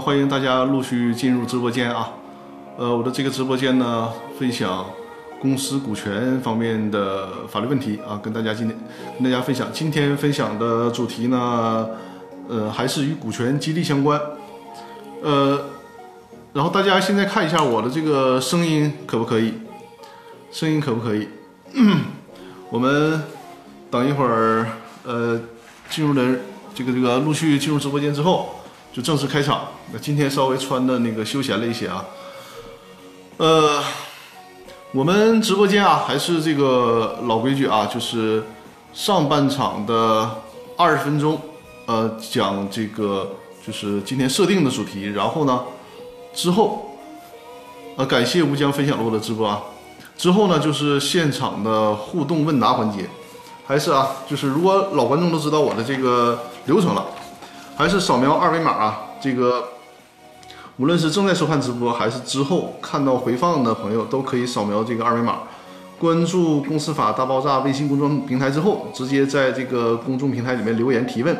欢迎大家陆续进入直播间啊。呃，我的这个直播间呢，分享公司股权方面的法律问题啊，跟大家今天跟大家分享。今天分享的主题呢，呃，还是与股权激励相关。呃，然后大家现在看一下我的这个声音可不可以？声音可不可以？我们等一会儿，呃，进入的这个这个陆续进入直播间之后，就正式开场。那今天稍微穿的那个休闲了一些啊。呃，我们直播间啊，还是这个老规矩啊，就是上半场的二十分钟，呃，讲这个就是今天设定的主题，然后呢，之后，呃，感谢吴江分享了我的直播啊。之后呢，就是现场的互动问答环节，还是啊，就是如果老观众都知道我的这个流程了，还是扫描二维码啊，这个无论是正在收看直播，还是之后看到回放的朋友，都可以扫描这个二维码，关注“公司法大爆炸”微信公众平台之后，直接在这个公众平台里面留言提问，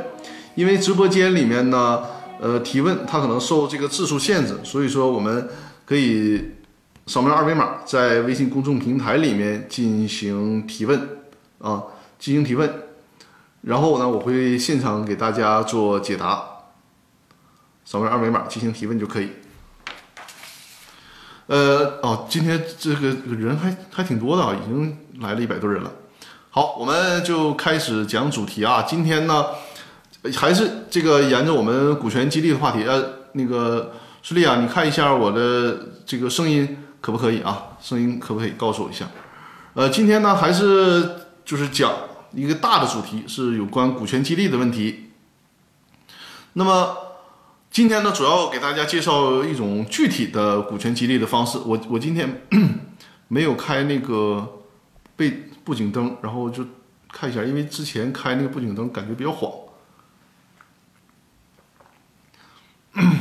因为直播间里面呢，呃，提问它可能受这个字数限制，所以说我们可以。扫描二维码，在微信公众平台里面进行提问啊，进行提问，然后呢，我会现场给大家做解答。扫描二维码进行提问就可以。呃，哦，今天这个人还还挺多的啊，已经来了一百多人了。好，我们就开始讲主题啊。今天呢，还是这个沿着我们股权激励的话题。呃，那个舒丽啊，你看一下我的这个声音。可不可以啊？声音可不可以告诉我一下？呃，今天呢还是就是讲一个大的主题，是有关股权激励的问题。那么今天呢，主要给大家介绍一种具体的股权激励的方式。我我今天 没有开那个背布景灯，然后就看一下，因为之前开那个布景灯感觉比较晃。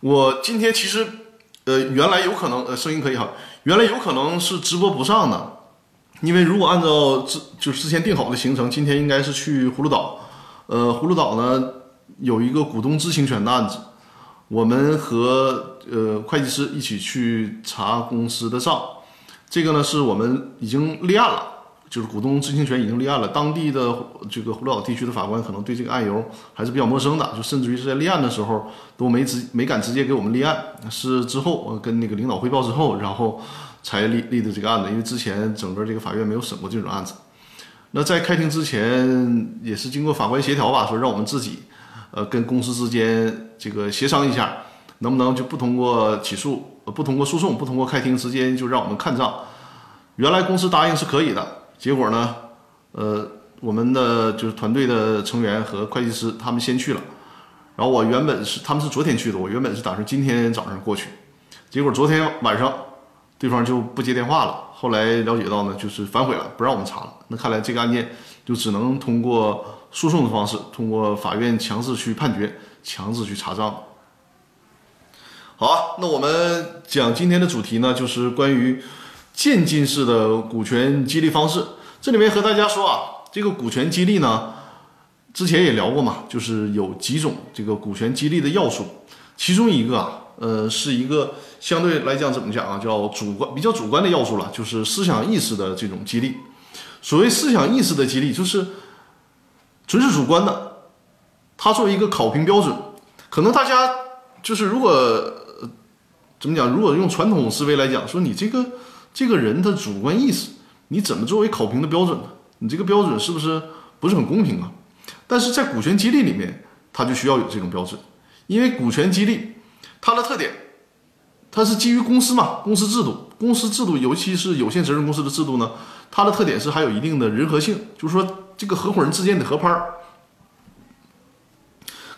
我今天其实。呃，原来有可能，呃，声音可以哈。原来有可能是直播不上的，因为如果按照之就是之前定好的行程，今天应该是去葫芦岛。呃，葫芦岛呢有一个股东知情权的案子，我们和呃会计师一起去查公司的账，这个呢是我们已经立案了。就是股东知情权已经立案了，当地的这个葫芦岛地区的法官可能对这个案由还是比较陌生的，就甚至于是在立案的时候都没直没敢直接给我们立案，是之后我跟那个领导汇报之后，然后才立立的这个案子，因为之前整个这个法院没有审过这种案子。那在开庭之前也是经过法官协调吧，说让我们自己呃跟公司之间这个协商一下，能不能就不通过起诉，不通过诉讼，不通过开庭，时间就让我们看账。原来公司答应是可以的。结果呢，呃，我们的就是团队的成员和会计师他们先去了，然后我原本是他们是昨天去的，我原本是打算今天早上过去，结果昨天晚上对方就不接电话了。后来了解到呢，就是反悔了，不让我们查了。那看来这个案件就只能通过诉讼的方式，通过法院强制去判决，强制去查账。好啊，那我们讲今天的主题呢，就是关于。渐进式的股权激励方式，这里面和大家说啊，这个股权激励呢，之前也聊过嘛，就是有几种这个股权激励的要素，其中一个啊，呃，是一个相对来讲怎么讲啊，叫主观比较主观的要素了，就是思想意识的这种激励。所谓思想意识的激励，就是纯是主观的，它作为一个考评标准，可能大家就是如果怎么讲，如果用传统思维来讲，说你这个。这个人的主观意识，你怎么作为考评的标准呢？你这个标准是不是不是很公平啊？但是在股权激励里面，它就需要有这种标准，因为股权激励它的特点，它是基于公司嘛，公司制度，公司制度，尤其是有限责任公司的制度呢，它的特点是还有一定的人和性，就是说这个合伙人之间的合拍儿，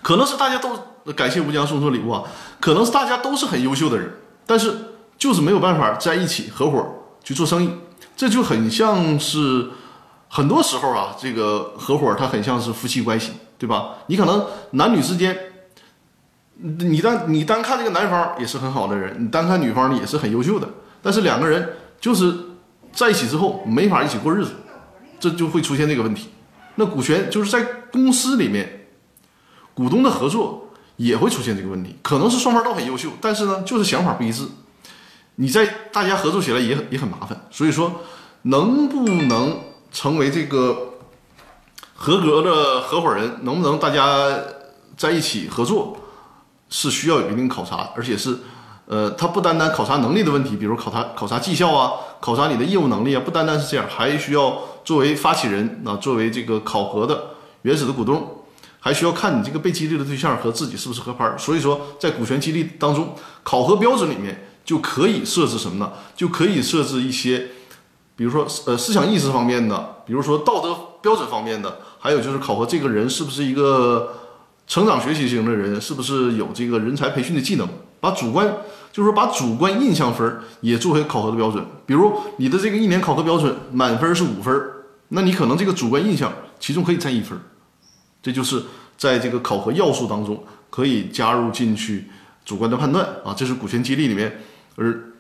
可能是大家都感谢吴江送出礼物啊，可能是大家都是很优秀的人，但是。就是没有办法在一起合伙去做生意，这就很像是很多时候啊，这个合伙它很像是夫妻关系，对吧？你可能男女之间，你单你单看这个男方也是很好的人，你单看女方呢也是很优秀的，但是两个人就是在一起之后没法一起过日子，这就会出现这个问题。那股权就是在公司里面，股东的合作也会出现这个问题。可能是双方都很优秀，但是呢，就是想法不一致，你在大家合作起来也很也很麻烦。所以说，能不能成为这个合格的合伙人，能不能大家在一起合作，是需要有一定考察，而且是。呃，它不单单考察能力的问题，比如考察考察绩效啊，考察你的业务能力啊，不单单是这样，还需要作为发起人啊，作为这个考核的原始的股东，还需要看你这个被激励的对象和自己是不是合拍。所以说，在股权激励当中，考核标准里面就可以设置什么呢？就可以设置一些，比如说呃思想意识方面的，比如说道德标准方面的，还有就是考核这个人是不是一个成长学习型的人，是不是有这个人才培训的技能，把主观。就是说，把主观印象分也作为考核的标准。比如你的这个一年考核标准满分是五分，那你可能这个主观印象其中可以占一分，这就是在这个考核要素当中可以加入进去主观的判断啊。这是股权激励里面，而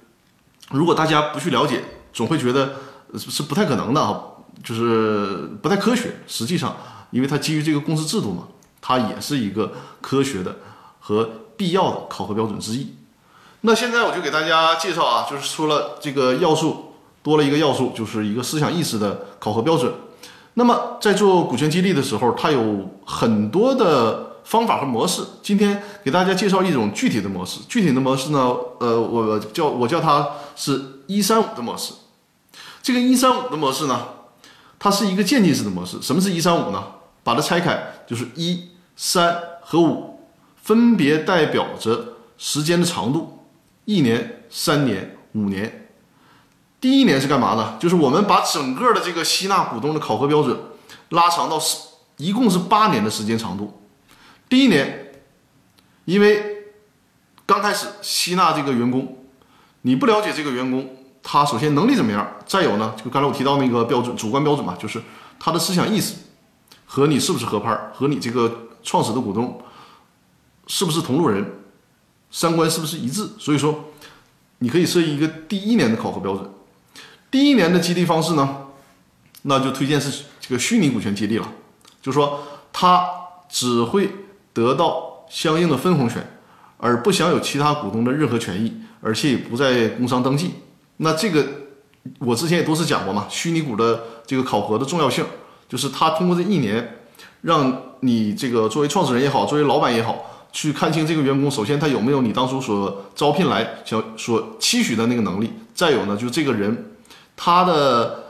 如果大家不去了解，总会觉得是不太可能的啊，就是不太科学。实际上，因为它基于这个公司制度嘛，它也是一个科学的和必要的考核标准之一。那现在我就给大家介绍啊，就是说了这个要素多了一个要素，就是一个思想意识的考核标准。那么在做股权激励的时候，它有很多的方法和模式。今天给大家介绍一种具体的模式。具体的模式呢，呃，我叫我叫它是一三五的模式。这个一三五的模式呢，它是一个渐进式的模式。什么是一三五呢？把它拆开，就是一、三和五，分别代表着时间的长度。一年、三年、五年，第一年是干嘛呢？就是我们把整个的这个吸纳股东的考核标准拉长到是一共是八年的时间长度。第一年，因为刚开始吸纳这个员工，你不了解这个员工，他首先能力怎么样？再有呢，就刚才我提到那个标准，主观标准嘛，就是他的思想意识和你是不是合拍，和你这个创始的股东是不是同路人。三观是不是一致？所以说，你可以设一个第一年的考核标准。第一年的激励方式呢，那就推荐是这个虚拟股权激励了。就说他只会得到相应的分红权，而不享有其他股东的任何权益，而且也不在工商登记。那这个我之前也多次讲过嘛，虚拟股的这个考核的重要性，就是他通过这一年，让你这个作为创始人也好，作为老板也好。去看清这个员工，首先他有没有你当初所招聘来想所期许的那个能力，再有呢，就这个人他的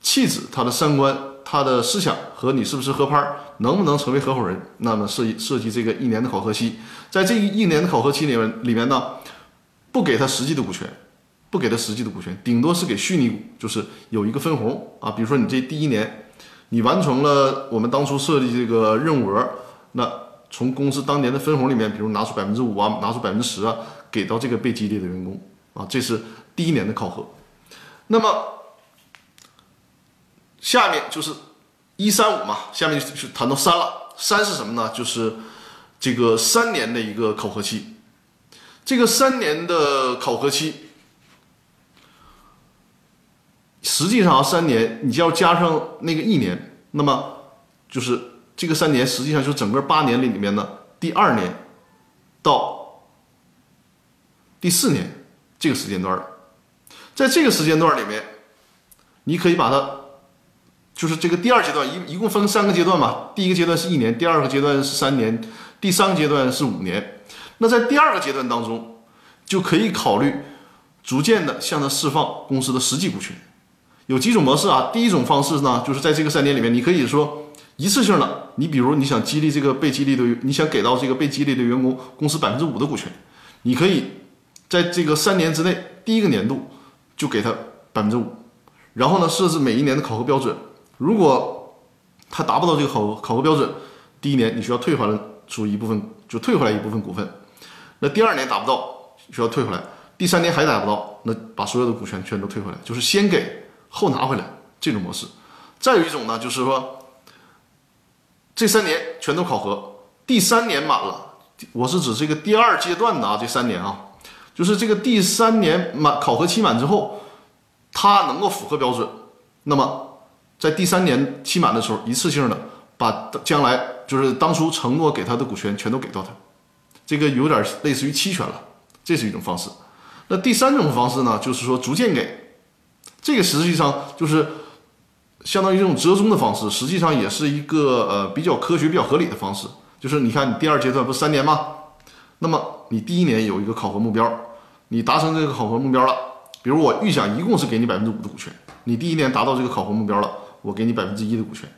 气质、他的三观、他的思想和你是不是合拍，能不能成为合伙人？那么设计设计这个一年的考核期，在这一年的考核期里面里面呢，不给他实际的股权，不给他实际的股权，顶多是给虚拟股，就是有一个分红啊。比如说你这第一年，你完成了我们当初设计这个任务额，那。从公司当年的分红里面，比如拿出百分之五啊，拿出百分之十啊，给到这个被激励的员工啊，这是第一年的考核。那么下面就是一三五嘛，下面就谈到三了。三是什么呢？就是这个三年的一个考核期。这个三年的考核期，实际上三年，你就要加上那个一年，那么就是。这个三年实际上就是整个八年里里面的第二年到第四年这个时间段在这个时间段里面，你可以把它就是这个第二阶段一一共分三个阶段嘛，第一个阶段是一年，第二个阶段是三年，第三个阶段是五年。那在第二个阶段当中，就可以考虑逐渐的向他释放公司的实际股权。有几种模式啊？第一种方式呢，就是在这个三年里面，你可以说。一次性的，你比如你想激励这个被激励的，你想给到这个被激励的员工公司百分之五的股权，你可以在这个三年之内，第一个年度就给他百分之五，然后呢设置每一年的考核标准，如果他达不到这个考考核标准，第一年你需要退还出一部分，就退回来一部分股份，那第二年达不到需要退回来，第三年还达不到，那把所有的股权全都退回来，就是先给后拿回来这种模式。再有一种呢，就是说。这三年全都考核，第三年满了，我是指这个第二阶段的啊，这三年啊，就是这个第三年满考核期满之后，他能够符合标准，那么在第三年期满的时候，一次性的把将来就是当初承诺给他的股权全都给到他，这个有点类似于期权了，这是一种方式。那第三种方式呢，就是说逐渐给，这个实际上就是相当于这种折中的方式，实际上也是一个呃比较科学、比较合理的方式。就是你看，你第二阶段不是三年吗？那么你第一年有一个考核目标，你达成这个考核目标了，比如我预想一共是给你百分之五的股权，你第一年达到这个考核目标了，我给你百分之一的股权。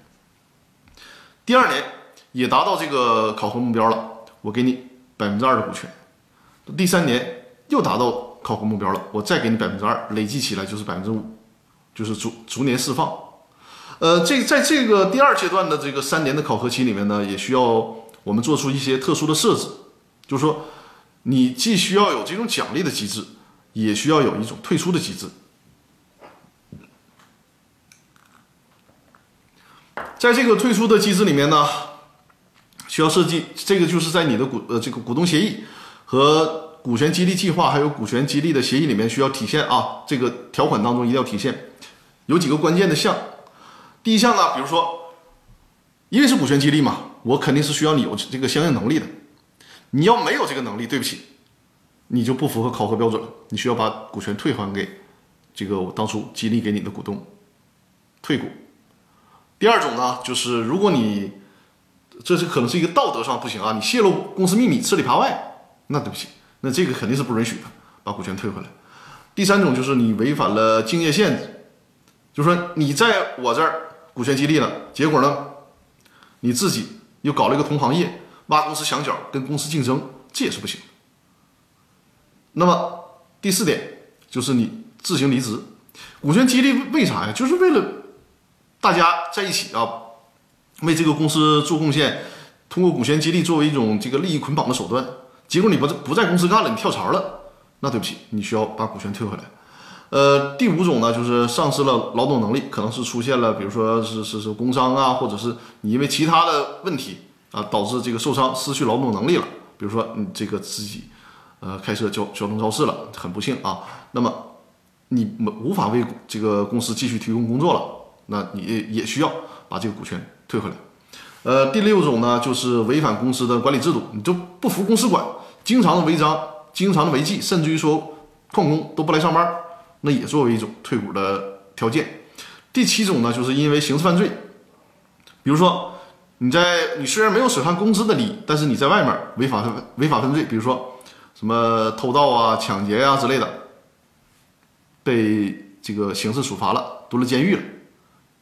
第二年也达到这个考核目标了，我给你百分之二的股权。第三年又达到。考核目标了，我再给你百分之二，累计起来就是百分之五，就是逐逐年释放。呃，这在这个第二阶段的这个三年的考核期里面呢，也需要我们做出一些特殊的设置，就是说，你既需要有这种奖励的机制，也需要有一种退出的机制。在这个退出的机制里面呢，需要设计这个就是在你的股呃这个股东协议和。股权激励计划还有股权激励的协议里面需要体现啊，这个条款当中一定要体现，有几个关键的项。第一项呢，比如说，因为是股权激励嘛，我肯定是需要你有这个相应能力的。你要没有这个能力，对不起，你就不符合考核标准了，你需要把股权退还给这个我当初激励给你的股东，退股。第二种呢，就是如果你这是可能是一个道德上不行啊，你泄露公司秘密、吃里扒外，那对不起。那这个肯定是不允许的，把股权退回来。第三种就是你违反了竞业限制，就是说你在我这儿股权激励了，结果呢，你自己又搞了一个同行业，挖公司墙角，跟公司竞争，这也是不行。那么第四点就是你自行离职。股权激励为啥呀？就是为了大家在一起啊，为这个公司做贡献，通过股权激励作为一种这个利益捆绑的手段。结果你不在不在公司干了，你跳槽了，那对不起，你需要把股权退回来。呃，第五种呢，就是丧失了劳动能力，可能是出现了，比如说是是是工伤啊，或者是你因为其他的问题啊，导致这个受伤失去劳动能力了。比如说你这个自己呃开设交交通肇事了，很不幸啊，那么你无法为这个公司继续提供工作了，那你也需要把这个股权退回来。呃，第六种呢，就是违反公司的管理制度，你就不服公司管，经常的违章，经常的违纪，甚至于说旷工都不来上班，那也作为一种退股的条件。第七种呢，就是因为刑事犯罪，比如说你在你虽然没有损害公司的利益，但是你在外面违法违法犯罪，比如说什么偷盗啊、抢劫呀之类的，被这个刑事处罚了，蹲了监狱了。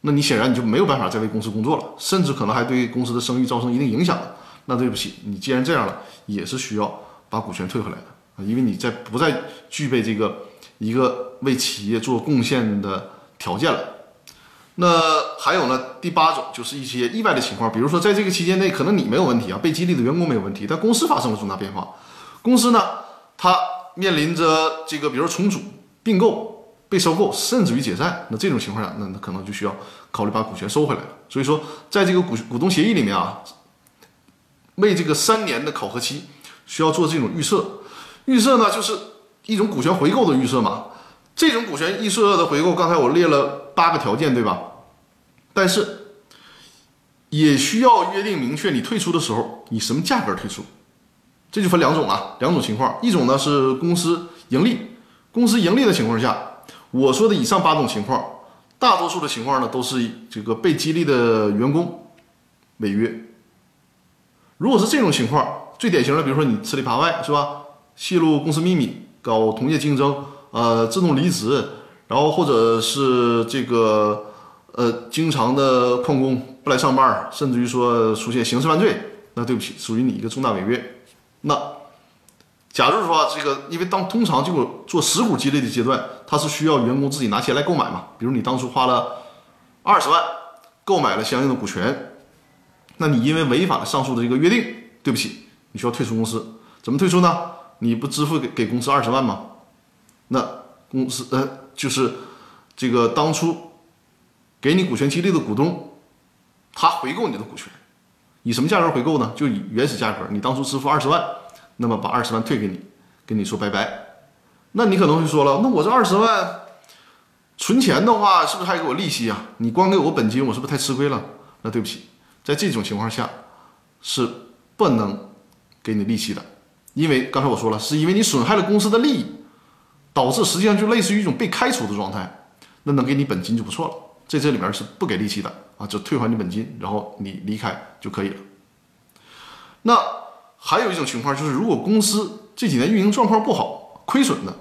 那你显然你就没有办法再为公司工作了，甚至可能还对公司的声誉造成一定影响了。那对不起，你既然这样了，也是需要把股权退回来的啊，因为你在不再具备这个一个为企业做贡献的条件了。那还有呢，第八种就是一些意外的情况，比如说在这个期间内，可能你没有问题啊，被激励的员工没有问题，但公司发生了重大变化，公司呢，它面临着这个，比如重组、并购。被收购，甚至于解散，那这种情况下，那那可能就需要考虑把股权收回来了。所以说，在这个股股东协议里面啊，为这个三年的考核期，需要做这种预设。预设呢，就是一种股权回购的预设嘛。这种股权预设的回购，刚才我列了八个条件，对吧？但是也需要约定明确，你退出的时候以什么价格退出。这就分两种啊，两种情况。一种呢是公司盈利，公司盈利的情况下。我说的以上八种情况，大多数的情况呢，都是这个被激励的员工违约。如果是这种情况，最典型的，比如说你吃里扒外，是吧？泄露公司秘密，搞同业竞争，呃，自动离职，然后或者是这个呃，经常的旷工不来上班，甚至于说出现刑事犯罪，那对不起，属于你一个重大违约。那。假如说这个，因为当通常这个做实股激励的阶段，它是需要员工自己拿钱来购买嘛。比如你当初花了二十万购买了相应的股权，那你因为违反了上述的这个约定，对不起，你需要退出公司。怎么退出呢？你不支付给给公司二十万吗？那公司呃就是这个当初给你股权激励的股东，他回购你的股权，以什么价格回购呢？就以原始价格，你当初支付二十万。那么把二十万退给你，跟你说拜拜。那你可能会说了，那我这二十万存钱的话，是不是还给我利息啊？你光给我本金，我是不是太吃亏了？那对不起，在这种情况下是不能给你利息的，因为刚才我说了，是因为你损害了公司的利益，导致实际上就类似于一种被开除的状态，那能给你本金就不错了。在这里面是不给利息的啊，就退还你本金，然后你离开就可以了。那还有一种情况就是，如果公司这几年运营状况不好，亏损的，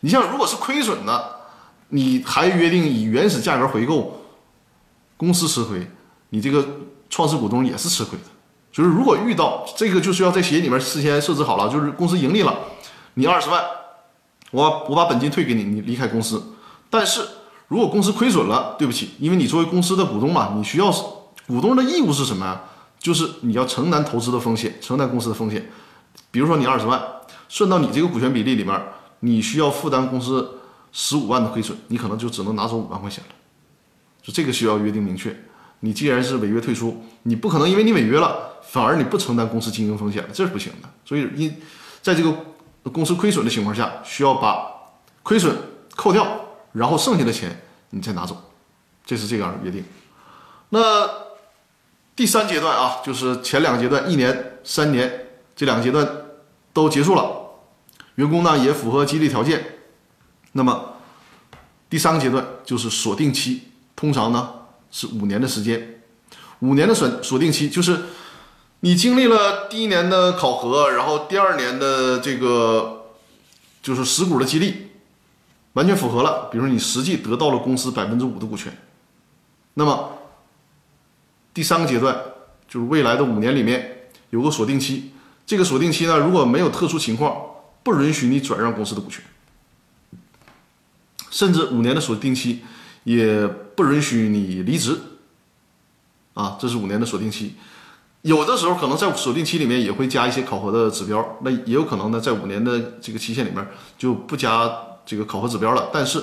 你像如果是亏损的，你还约定以原始价格回购，公司吃亏，你这个创始股东也是吃亏的。就是如果遇到这个，就是要在协议里面事先设置好了，就是公司盈利了，你二十万，我我把本金退给你，你离开公司。但是如果公司亏损了，对不起，因为你作为公司的股东嘛，你需要股东的义务是什么呀？就是你要承担投资的风险，承担公司的风险。比如说你二十万算到你这个股权比例里面，你需要负担公司十五万的亏损，你可能就只能拿走五万块钱了。就这个需要约定明确。你既然是违约退出，你不可能因为你违约了，反而你不承担公司经营风险了，这是不行的。所以因在这个公司亏损的情况下，需要把亏损扣掉，然后剩下的钱你再拿走，这是这样的约定。那第三阶段啊，就是前两个阶段，一年、三年这两个阶段都结束了，员工呢也符合激励条件。那么第三个阶段就是锁定期，通常呢。是五年的时间，五年的锁锁定期就是你经历了第一年的考核，然后第二年的这个就是实股的激励完全符合了，比如你实际得到了公司百分之五的股权，那么第三个阶段就是未来的五年里面有个锁定期，这个锁定期呢如果没有特殊情况，不允许你转让公司的股权，甚至五年的锁定期。也不允许你离职，啊，这是五年的锁定期。有的时候可能在锁定期里面也会加一些考核的指标，那也有可能呢，在五年的这个期限里面就不加这个考核指标了。但是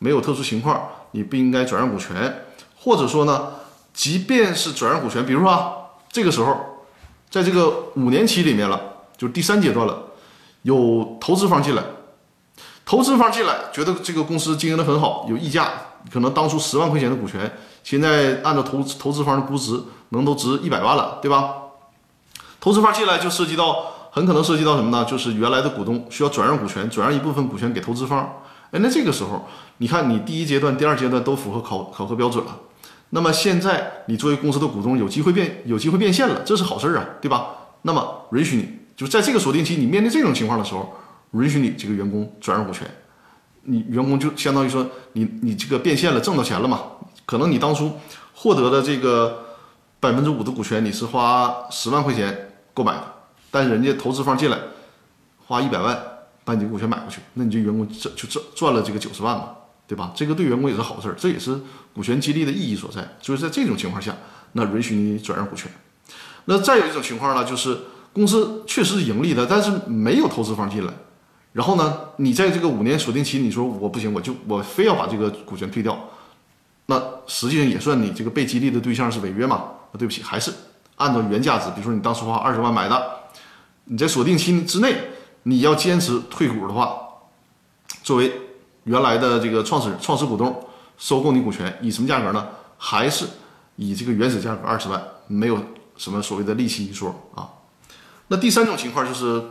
没有特殊情况，你不应该转让股权，或者说呢，即便是转让股权，比如说啊，这个时候在这个五年期里面了，就是第三阶段了，有投资方进来，投资方进来觉得这个公司经营的很好，有溢价。可能当初十万块钱的股权，现在按照投投资方的估值，能都值一百万了，对吧？投资方进来就涉及到，很可能涉及到什么呢？就是原来的股东需要转让股权，转让一部分股权给投资方。哎，那这个时候，你看你第一阶段、第二阶段都符合考考核标准了，那么现在你作为公司的股东有机会变有机会变现了，这是好事儿啊，对吧？那么允许你就在这个锁定期，你面对这种情况的时候，允许你这个员工转让股权。你员工就相当于说，你你这个变现了，挣到钱了嘛？可能你当初获得的这个百分之五的股权，你是花十万块钱购买的，但人家投资方进来花一百万把你股权买过去，那你这员工赚就赚赚了这个九十万嘛，对吧？这个对员工也是好事儿，这也是股权激励的意义所在。所以在这种情况下，那允许你转让股权。那再有一种情况呢，就是公司确实是盈利的，但是没有投资方进来。然后呢，你在这个五年锁定期，你说我不行，我就我非要把这个股权退掉，那实际上也算你这个被激励的对象是违约嘛？啊，对不起，还是按照原价值，比如说你当初花二十万买的，你在锁定期之内，你要坚持退股的话，作为原来的这个创始创始股东收购你股权，以什么价格呢？还是以这个原始价格二十万，没有什么所谓的利息一说啊？那第三种情况就是。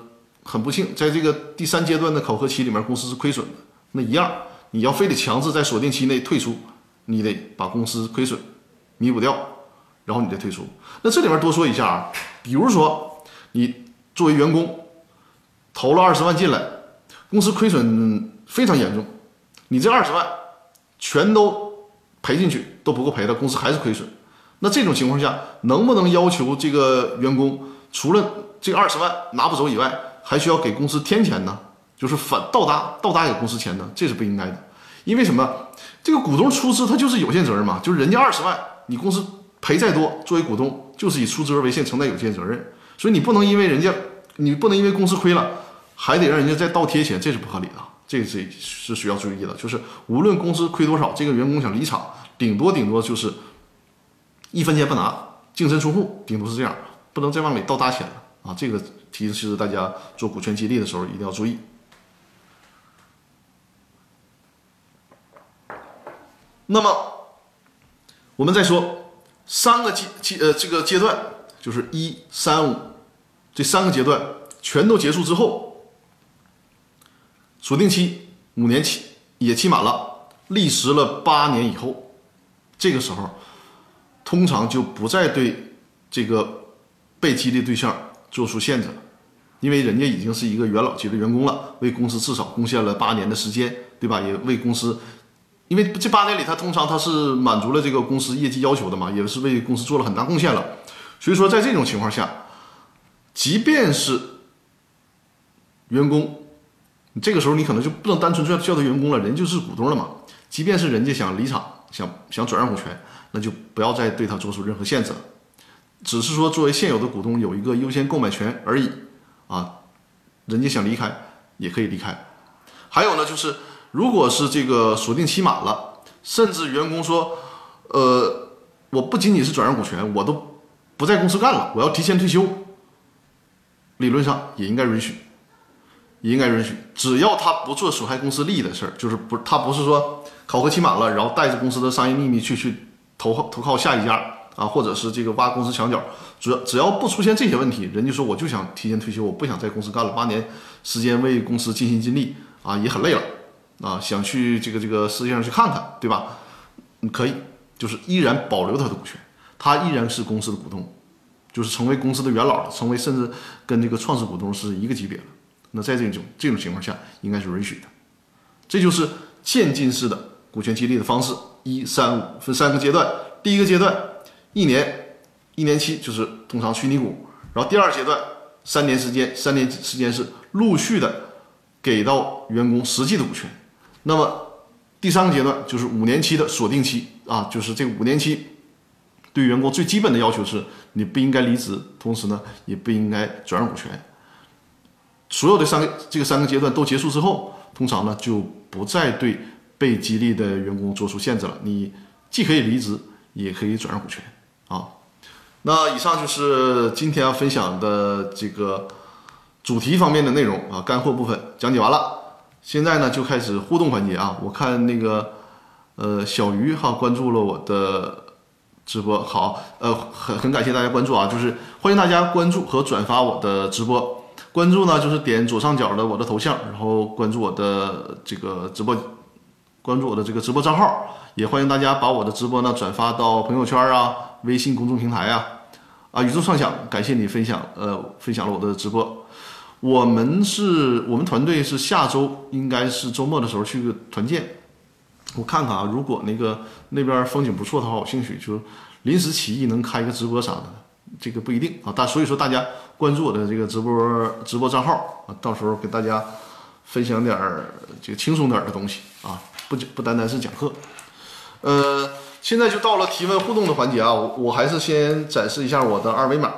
很不幸，在这个第三阶段的考核期里面，公司是亏损的。那一样，你要非得强制在锁定期内退出，你得把公司亏损弥补掉，然后你再退出。那这里面多说一下啊，比如说你作为员工投了二十万进来，公司亏损非常严重，你这二十万全都赔进去都不够赔的，公司还是亏损。那这种情况下，能不能要求这个员工除了这二十万拿不走以外，还需要给公司添钱呢，就是反倒搭倒搭给公司钱呢，这是不应该的。因为什么？这个股东出资他就是有限责任嘛，就是人家二十万，你公司赔再多，作为股东就是以出资额为限承担有限责任。所以你不能因为人家，你不能因为公司亏了，还得让人家再倒贴钱，这是不合理的。这是是需要注意的。就是无论公司亏多少，这个员工想离场，顶多顶多就是一分钱不拿，净身出户，顶多是这样，不能再往里倒搭钱了啊！这个。提示大家做股权激励的时候一定要注意。那么，我们再说三个阶阶呃这个阶段，就是一三五这三个阶段全都结束之后，锁定期五年期也期满了，历时了八年以后，这个时候通常就不再对这个被激励对象做出限制了，因为人家已经是一个元老级的员工了，为公司至少贡献了八年的时间，对吧？也为公司，因为这八年里他通常他是满足了这个公司业绩要求的嘛，也是为公司做了很大贡献了。所以说，在这种情况下，即便是员工，这个时候你可能就不能单纯叫叫他员工了，人就是股东了嘛。即便是人家想离场，想想转让股权，那就不要再对他做出任何限制了，只是说作为现有的股东有一个优先购买权而已啊。人家想离开也可以离开。还有呢，就是如果是这个锁定期满了，甚至员工说，呃，我不仅仅是转让股权，我都。不在公司干了，我要提前退休。理论上也应该允许，应该允许，只要他不做损害公司利益的事儿，就是不，他不是说考核期满了，然后带着公司的商业秘密去去投投靠下一家啊，或者是这个挖公司墙角。主要只要不出现这些问题，人家说我就想提前退休，我不想在公司干了八年时间，为公司尽心尽力啊，也很累了啊，想去这个这个世界上去看看，对吧？你可以，就是依然保留他的股权。他依然是公司的股东，就是成为公司的元老，成为甚至跟这个创始股东是一个级别了。那在这种这种情况下，应该是允许的。这就是渐进式的股权激励的方式，一三五分三个阶段。第一个阶段，一年一年期就是通常虚拟股，然后第二阶段三年时间，三年时间是陆续的给到员工实际的股权。那么第三个阶段就是五年期的锁定期啊，就是这五年期。对员工最基本的要求是，你不应该离职，同时呢，也不应该转让股权。所有的三个这个三个阶段都结束之后，通常呢就不再对被激励的员工做出限制了。你既可以离职，也可以转让股权啊。那以上就是今天要分享的这个主题方面的内容啊，干货部分讲解完了。现在呢就开始互动环节啊。我看那个呃小鱼哈关注了我的。直播好，呃，很很感谢大家关注啊，就是欢迎大家关注和转发我的直播。关注呢，就是点左上角的我的头像，然后关注我的这个直播，关注我的这个直播账号。也欢迎大家把我的直播呢转发到朋友圈啊、微信公众平台啊。啊，宇宙畅想，感谢你分享，呃，分享了我的直播。我们是我们团队是下周应该是周末的时候去个团建。我看看啊，如果那个那边风景不错的话，我兴趣就临时起意能开个直播啥的，这个不一定啊。但所以说大家关注我的这个直播直播账号啊，到时候给大家分享点儿这个轻松点儿的东西啊，不不单单是讲课。呃，现在就到了提问互动的环节啊，我我还是先展示一下我的二维码，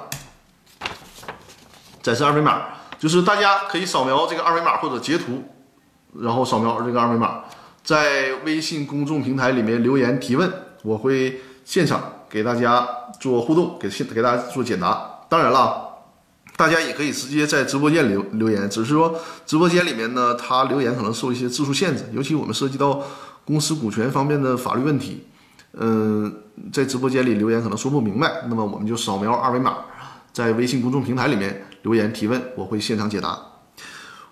展示二维码，就是大家可以扫描这个二维码或者截图，然后扫描这个二维码。在微信公众平台里面留言提问，我会现场给大家做互动，给现给大家做解答。当然了，大家也可以直接在直播间留留言，只是说直播间里面呢，它留言可能受一些字数限制，尤其我们涉及到公司股权方面的法律问题，嗯，在直播间里留言可能说不明白，那么我们就扫描二维码，在微信公众平台里面留言提问，我会现场解答。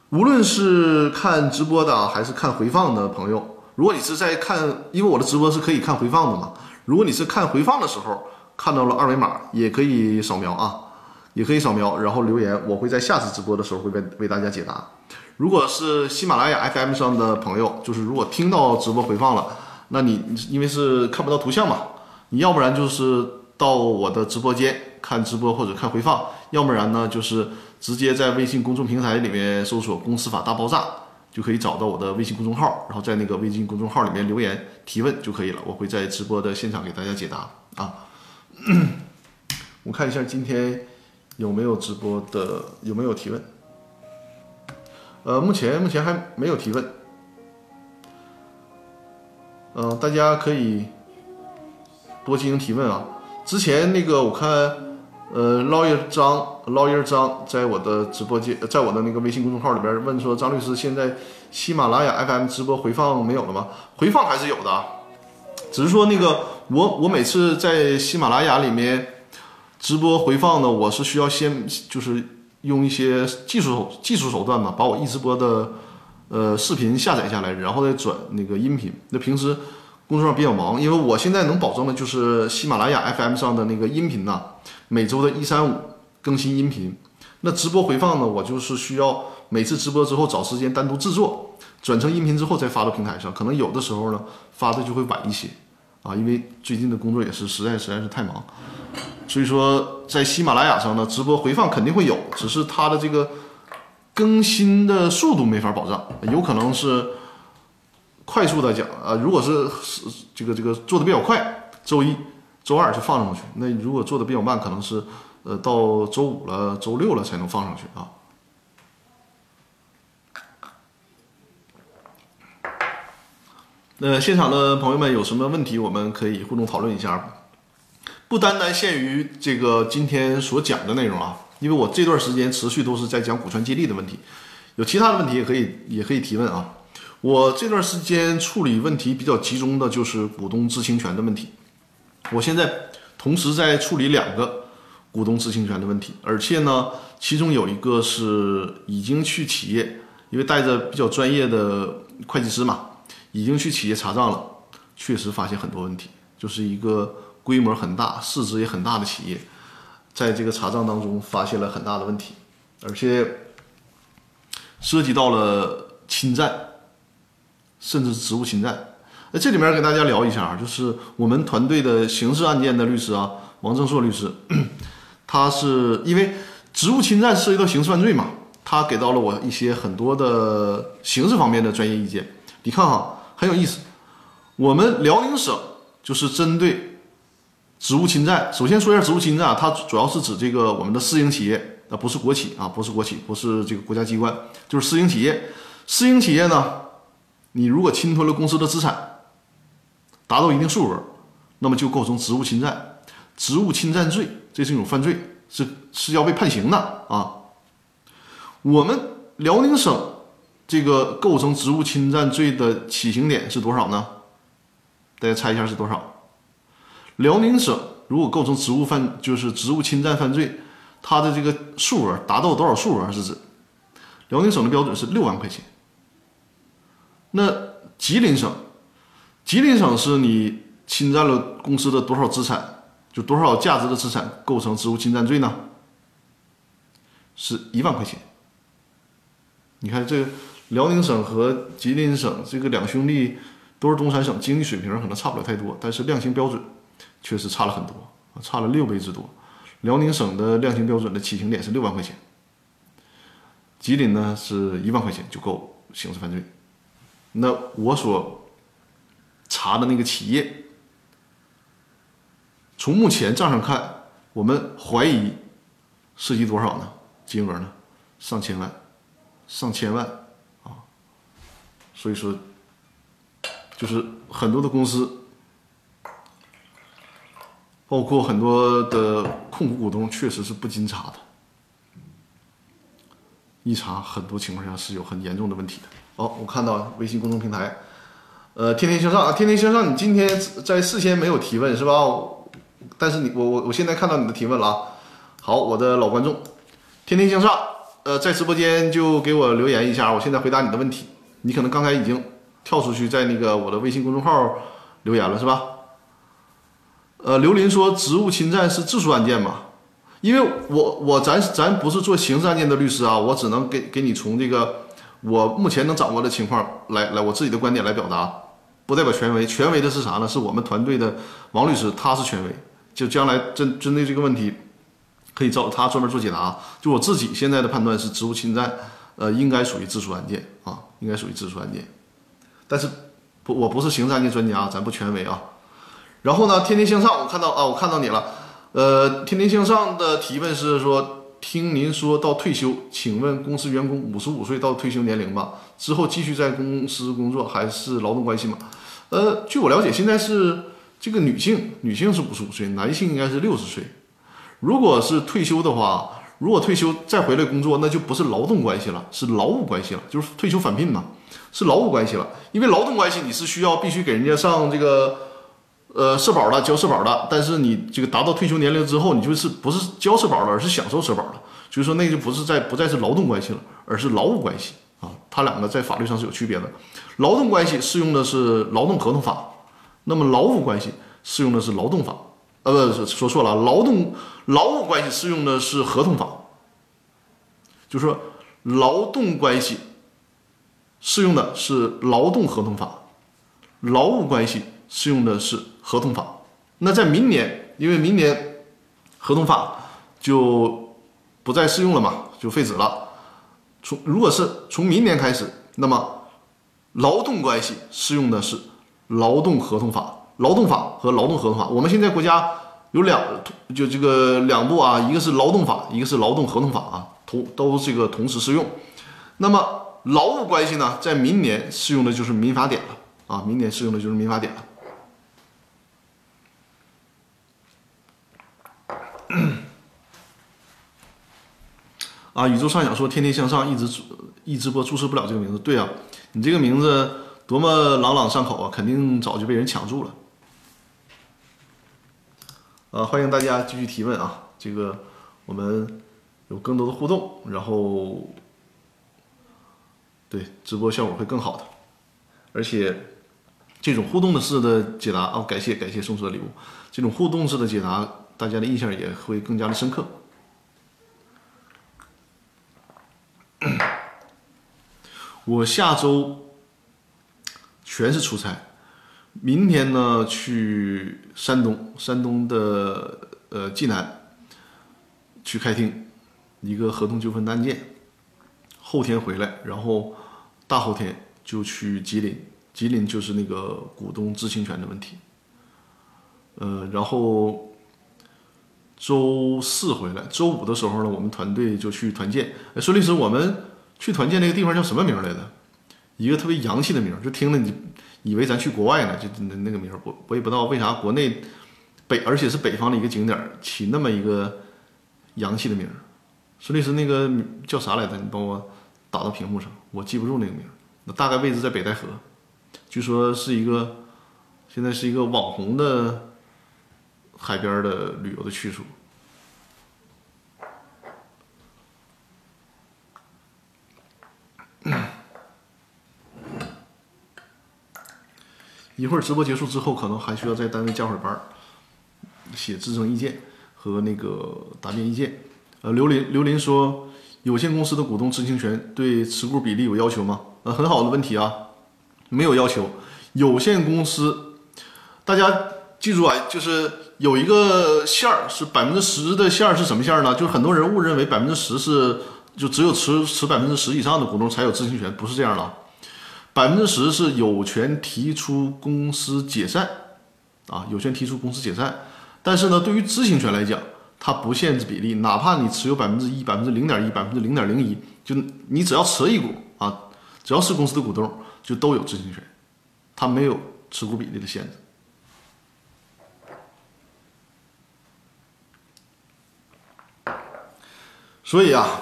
无论是看直播的还是看回放的朋友，如果你是在看，因为我的直播是可以看回放的嘛。如果你是看回放的时候看到了二维码，也可以扫描啊，也可以扫描，然后留言，我会在下次直播的时候会为为大家解答。如果是喜马拉雅 FM 上的朋友，就是如果听到直播回放了，那你因为是看不到图像嘛，你要不然就是到我的直播间看直播或者看回放，要不然呢就是。直接在微信公众平台里面搜索“公司法大爆炸”，就可以找到我的微信公众号，然后在那个微信公众号里面留言提问就可以了。我会在直播的现场给大家解答啊。我看一下今天有没有直播的，有没有提问？呃，目前目前还没有提问。嗯，大家可以多进行提问啊。之前那个我看。呃捞一张捞一张，在我的直播间，在我的那个微信公众号里边问说，张律师现在喜马拉雅 FM 直播回放没有了吗？回放还是有的，只是说那个我我每次在喜马拉雅里面直播回放呢，我是需要先就是用一些技术手技术手段嘛，把我一直播的呃视频下载下来，然后再转那个音频。那平时工作上比较忙，因为我现在能保证的就是喜马拉雅 FM 上的那个音频呐，每周的一三五更新音频。那直播回放呢，我就是需要每次直播之后找时间单独制作，转成音频之后再发到平台上。可能有的时候呢发的就会晚一些啊，因为最近的工作也是实在实在是太忙。所以说，在喜马拉雅上呢，直播回放肯定会有，只是它的这个更新的速度没法保障，有可能是快速的讲啊，如果是是这个这个做的比较快，周一、周二就放上去；那如果做的比较慢，可能是呃到周五了、周六了才能放上去啊。那现场的朋友们有什么问题，我们可以互动讨论一下。不单单限于这个今天所讲的内容啊，因为我这段时间持续都是在讲股权激励的问题，有其他的问题也可以也可以提问啊。我这段时间处理问题比较集中的就是股东知情权的问题，我现在同时在处理两个股东知情权的问题，而且呢，其中有一个是已经去企业，因为带着比较专业的会计师嘛，已经去企业查账了，确实发现很多问题，就是一个。规模很大、市值也很大的企业，在这个查账当中发现了很大的问题，而且涉及到了侵占，甚至是职务侵占。那这里面跟大家聊一下啊，就是我们团队的刑事案件的律师啊，王正硕律师，他是因为职务侵占涉及到刑事犯罪嘛，他给到了我一些很多的刑事方面的专业意见。你看哈，很有意思，我们辽宁省就是针对。职务侵占，首先说一下职务侵占啊，它主要是指这个我们的私营企业，啊不是国企啊，不是国企，不是这个国家机关，就是私营企业。私营企业呢，你如果侵吞了公司的资产，达到一定数额，那么就构成职务侵占，职务侵占罪，这是一种犯罪，是是要被判刑的啊。我们辽宁省这个构成职务侵占罪的起刑点是多少呢？大家猜一下是多少？辽宁省如果构成职务犯，就是职务侵占犯罪，它的这个数额达到多少数额是指？辽宁省的标准是六万块钱。那吉林省，吉林省是你侵占了公司的多少资产，就多少价值的资产构成职务侵占罪呢？是一万块钱。你看这个辽宁省和吉林省这个两兄弟都是东三省，经济水平可能差不了太多，但是量刑标准。确实差了很多，差了六倍之多。辽宁省的量刑标准的起刑点是六万块钱，吉林呢是一万块钱就够刑事犯罪。那我所查的那个企业，从目前账上看，我们怀疑涉及多少呢？金额呢？上千万，上千万！所以说，就是很多的公司。包括很多的控股股东确实是不经查的，一查很多情况下是有很严重的问题的。好，我看到微信公众平台，呃，天天向上啊，天天向上，你今天在事先没有提问是吧？但是你我我我现在看到你的提问了啊。好，我的老观众，天天向上，呃，在直播间就给我留言一下，我现在回答你的问题。你可能刚才已经跳出去在那个我的微信公众号留言了是吧？呃，刘林说职务侵占是自诉案件嘛？因为我我咱咱不是做刑事案件的律师啊，我只能给给你从这个我目前能掌握的情况来来我自己的观点来表达，不代表权威。权威的是啥呢？是我们团队的王律师，他是权威。就将来针针对这个问题，可以找他专门做解答。就我自己现在的判断是职务侵占，呃，应该属于自诉案件，应该属于自诉案件。但是不，我不是刑事案件专家，咱不权威啊。然后呢？天天向上，我看到啊，我看到你了。呃，天天向上的提问是说，听您说到退休，请问公司员工五十五岁到退休年龄吧？之后继续在公司工作还是劳动关系吗？呃，据我了解，现在是这个女性，女性是五十五岁，男性应该是六十岁。如果是退休的话，如果退休再回来工作，那就不是劳动关系了，是劳务关系了，就是退休返聘嘛，是劳务关系了。因为劳动关系你是需要必须给人家上这个。呃，社保的交社保的，但是你这个达到退休年龄之后，你就是不是交社保了，而是享受社保了。就是说那就不是在不再是劳动关系了，而是劳务关系啊，它两个在法律上是有区别的。劳动关系适用的是劳动合同法，那么劳务关系适用的是劳动法，呃，不是说错了，劳动劳务关系适用的是合同法，就是说劳动关系适用的是劳动合同法，劳务关系适用的是合同法。那在明年，因为明年合同法就不再适用了嘛，就废止了。从如果是从明年开始，那么劳动关系适用的是劳动合同法、劳动法和劳动合同法。我们现在国家有两就这个两部啊，一个是劳动法，一个是劳动合同法啊，同都这个同时适用。那么劳务关系呢，在明年适用的就是民法典了啊，明年适用的就是民法典了。啊！宇宙上想说“天天向上”，一直一直播注册不了这个名字。对啊，你这个名字多么朗朗上口啊，肯定早就被人抢注了。啊，欢迎大家继续提问啊！这个我们有更多的互动，然后对直播效果会更好的。而且这种互动的式的解答哦，感谢感谢送出的礼物。这种互动式的解答，大家的印象也会更加的深刻。我下周全是出差，明天呢去山东，山东的呃济南去开庭一个合同纠纷的案件，后天回来，然后大后天就去吉林，吉林就是那个股东知情权的问题，呃，然后周四回来，周五的时候呢，我们团队就去团建，哎，孙律师，我们。去团建那个地方叫什么名来着？一个特别洋气的名，就听着你以为咱去国外呢，就那那个名儿，我我也不知道为啥国内北，而且是北方的一个景点起那么一个洋气的名儿。孙律师，那个叫啥来着？你帮我打到屏幕上，我记不住那个名。那大概位置在北戴河，据说是一个现在是一个网红的海边的旅游的去处。一会儿直播结束之后，可能还需要在单位加会儿班儿，写自证意见和那个答辩意见。呃，刘林刘林说，有限公司的股东知情权对持股比例有要求吗？呃，很好的问题啊，没有要求。有限公司，大家记住啊，就是有一个线儿是百分之十的线儿是什么线儿呢？就是很多人误认为百分之十是就只有持持百分之十以上的股东才有知情权，不是这样的。百分之十是有权提出公司解散，啊，有权提出公司解散。但是呢，对于知情权来讲，它不限制比例，哪怕你持有百分之一、百分之零点一、百分之零点零一，就你只要持一股啊，只要是公司的股东，就都有知情权，它没有持股比例的限制。所以啊，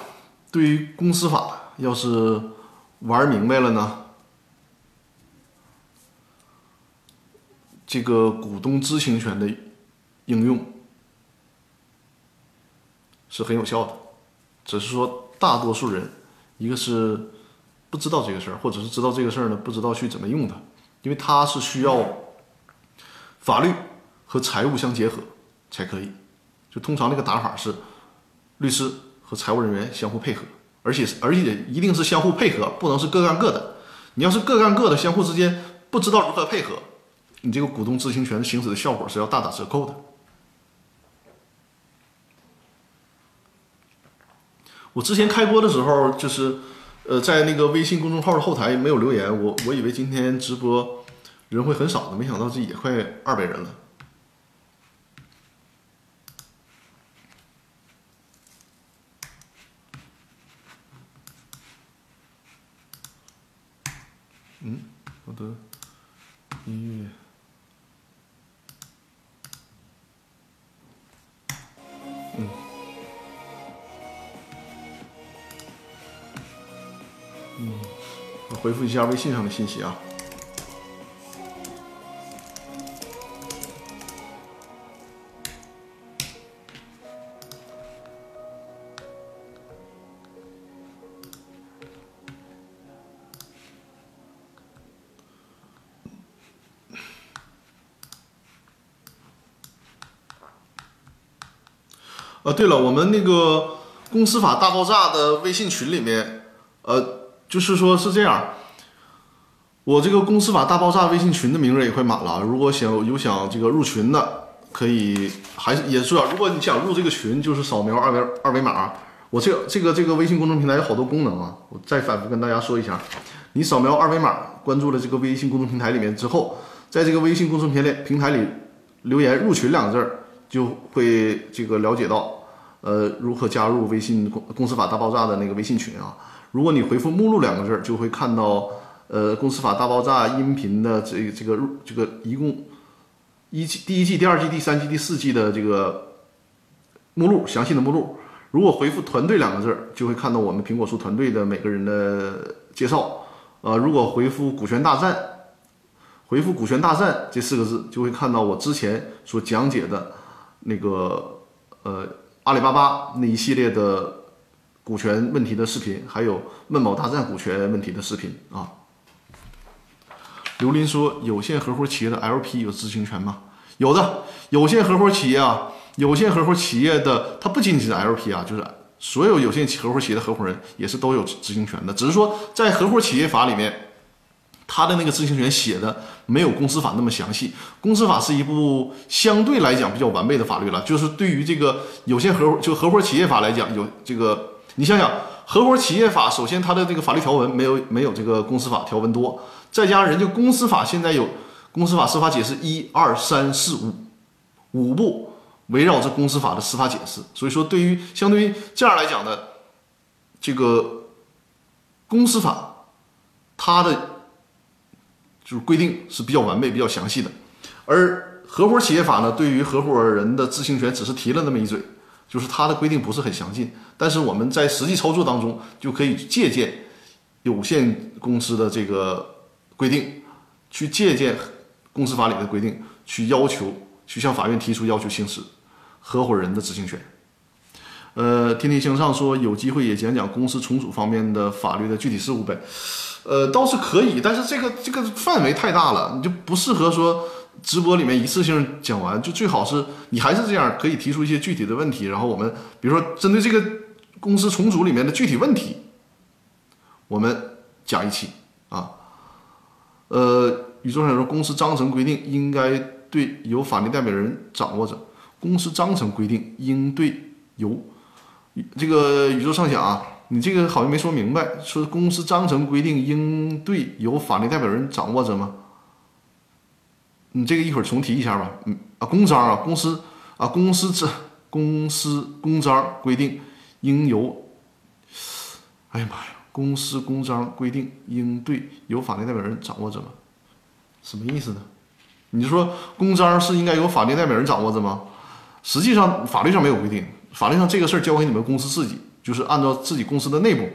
对于公司法，要是玩明白了呢？这个股东知情权的应用是很有效的，只是说大多数人，一个是不知道这个事儿，或者是知道这个事儿呢，不知道去怎么用它，因为它是需要法律和财务相结合才可以。就通常那个打法是律师和财务人员相互配合，而且而且一定是相互配合，不能是各干各的。你要是各干各的，相互之间不知道如何配合。你这个股东知情权的行使的效果是要大打折扣的。我之前开播的时候，就是，呃，在那个微信公众号的后台没有留言，我我以为今天直播人会很少的，没想到这也快二百人了。嗯，我的音乐。回复一下微信上的信息啊。啊对了我们那个公司法大爆炸的微信群里面呃就是说是这样，我这个公司法大爆炸微信群的名额也快满了，如果想有想这个入群的，可以还是也是啊，如果你想入这个群，就是扫描二维二维码。我这个这个这个微信公众平台有好多功能啊，我再反复跟大家说一下，你扫描二维码关注了这个微信公众平台里面之后，在这个微信公众平台平台里留言“入群”两个字儿。就会这个了解到，呃，如何加入微信公公司法大爆炸的那个微信群啊？如果你回复“目录”两个字儿，就会看到，呃，公司法大爆炸音频的这这个入这个一共一季第一季、第二季、第三季、第四季的这个目录，详细的目录。如果回复“团队”两个字儿，就会看到我们苹果树团队的每个人的介绍。呃，如果回复“股权大战”，回复“股权大战”这四个字，就会看到我之前所讲解的。那个呃，阿里巴巴那一系列的股权问题的视频，还有孟宝大战股权问题的视频啊。刘林说，有限合伙企业的 LP 有知情权吗？有的，有限合伙企业啊，有限合伙企业的它不仅仅是 LP 啊，就是所有有限合伙企业的合伙人也是都有知情权的，只是说在合伙企业法里面。他的那个知情权写的没有公司法那么详细，公司法是一部相对来讲比较完备的法律了。就是对于这个有限合伙就合伙企业法来讲，有这个你想想，合伙企业法首先它的这个法律条文没有没有这个公司法条文多，再加上人家公司法现在有公司法司法解释一二三四五五部围绕着公司法的司法解释，所以说对于相对于这样来讲的这个公司法，它的。就是规定是比较完备、比较详细的，而合伙企业法呢，对于合伙人的知情权只是提了那么一嘴，就是它的规定不是很详尽。但是我们在实际操作当中就可以借鉴有限公司的这个规定，去借鉴公司法里的规定，去要求去向法院提出要求行使合伙人的执行权。呃，天天向上说有机会也讲讲公司重组方面的法律的具体事务呗。呃，倒是可以，但是这个这个范围太大了，你就不适合说直播里面一次性讲完，就最好是你还是这样，可以提出一些具体的问题，然后我们比如说针对这个公司重组里面的具体问题，我们讲一期啊。呃，宇宙上说公司章程规定应该对由法定代表人掌握着，公司章程规定应对由这个宇宙上想啊。你这个好像没说明白，说公司章程规定应对由法定代表人掌握着吗？你这个一会儿重提一下吧。嗯啊，公章啊，公司啊，公司这公司公章规定应由，哎呀妈呀，公司公章规定应对由法定代表人掌握着吗？什么意思呢？你说公章是应该由法定代表人掌握着吗？实际上法律上没有规定，法律上这个事儿交给你们公司自己。就是按照自己公司的内部，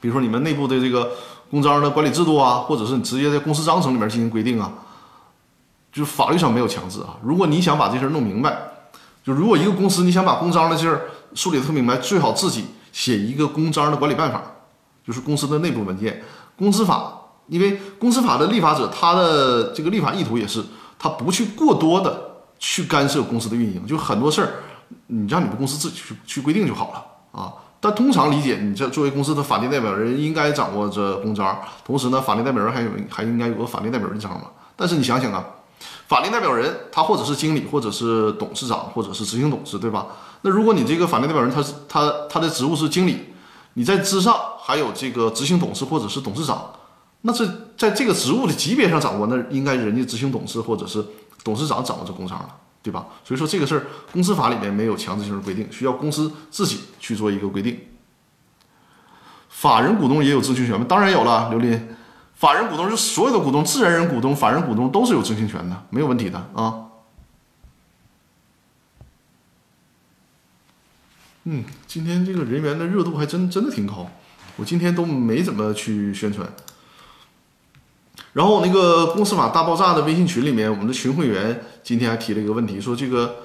比如说你们内部的这个公章的管理制度啊，或者是你直接在公司章程里面进行规定啊，就是法律上没有强制啊。如果你想把这事儿弄明白，就如果一个公司你想把公章的事儿梳理特明白，最好自己写一个公章的管理办法，就是公司的内部文件。公司法，因为公司法的立法者他的这个立法意图也是，他不去过多的去干涉公司的运营，就很多事儿你让你们公司自己去去规定就好了啊。但通常理解，你这作为公司的法定代表人，应该掌握着公章，同时呢，法定代表人还有还应该有个法定代表人章嘛。但是你想想啊，法定代表人他或者是经理，或者是董事长，或者是执行董事，对吧？那如果你这个法定代表人他是他他的职务是经理，你在之上还有这个执行董事或者是董事长，那这在这个职务的级别上掌握，那应该人家执行董事或者是董事长掌握这公章了。对吧？所以说这个事儿，公司法里面没有强制性的规定，需要公司自己去做一个规定。法人股东也有知情权吗？当然有了，刘林。法人股东是所有的股东，自然人股东、法人股东都是有知情权的，没有问题的啊。嗯，今天这个人员的热度还真真的挺高，我今天都没怎么去宣传。然后那个公司法大爆炸的微信群里面，我们的群会员今天还提了一个问题，说这个，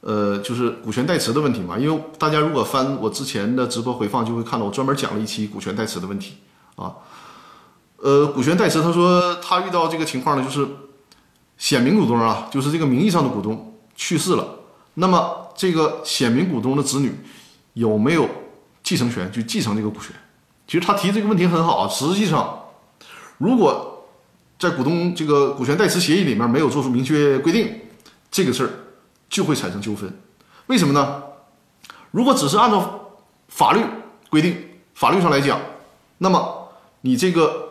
呃，就是股权代持的问题嘛。因为大家如果翻我之前的直播回放，就会看到我专门讲了一期股权代持的问题啊。呃，股权代持，他说他遇到这个情况呢，就是显名股东啊，就是这个名义上的股东去世了，那么这个显名股东的子女有没有继承权去继承这个股权？其实他提这个问题很好啊。实际上，如果在股东这个股权代持协议里面没有做出明确规定，这个事儿就会产生纠纷。为什么呢？如果只是按照法律规定，法律上来讲，那么你这个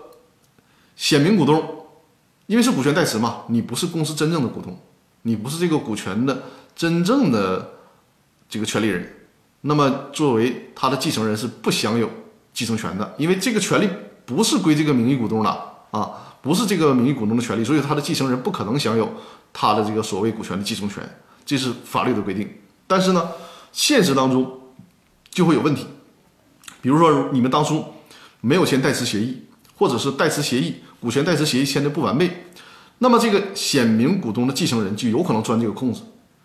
显名股东，因为是股权代持嘛，你不是公司真正的股东，你不是这个股权的真正的这个权利人，那么作为他的继承人是不享有继承权的，因为这个权利不是归这个名义股东的啊，不是这个名义股东的权利，所以他的继承人不可能享有他的这个所谓股权的继承权，这是法律的规定。但是呢，现实当中就会有问题，比如说你们当初没有签代持协议，或者是代持协议股权代持协议签的不完备，那么这个显名股东的继承人就有可能钻这个空子。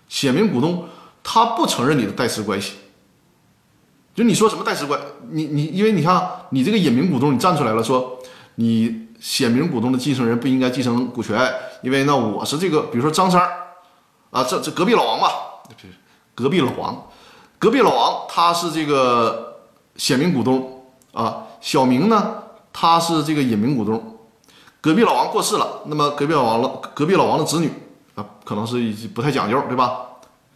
显名股东他不承认你的代持关系，就你说什么代持关，你你因为你看你这个隐名股东你站出来了说你显名股东的继承人不应该继承股权，因为呢我是这个比如说张三儿啊，这这隔壁老王吧。隔壁老王，隔壁老王他是这个显名股东啊，小明呢他是这个隐名股东。隔壁老王过世了，那么隔壁老王了，隔壁老王的子女啊，可能是不太讲究，对吧？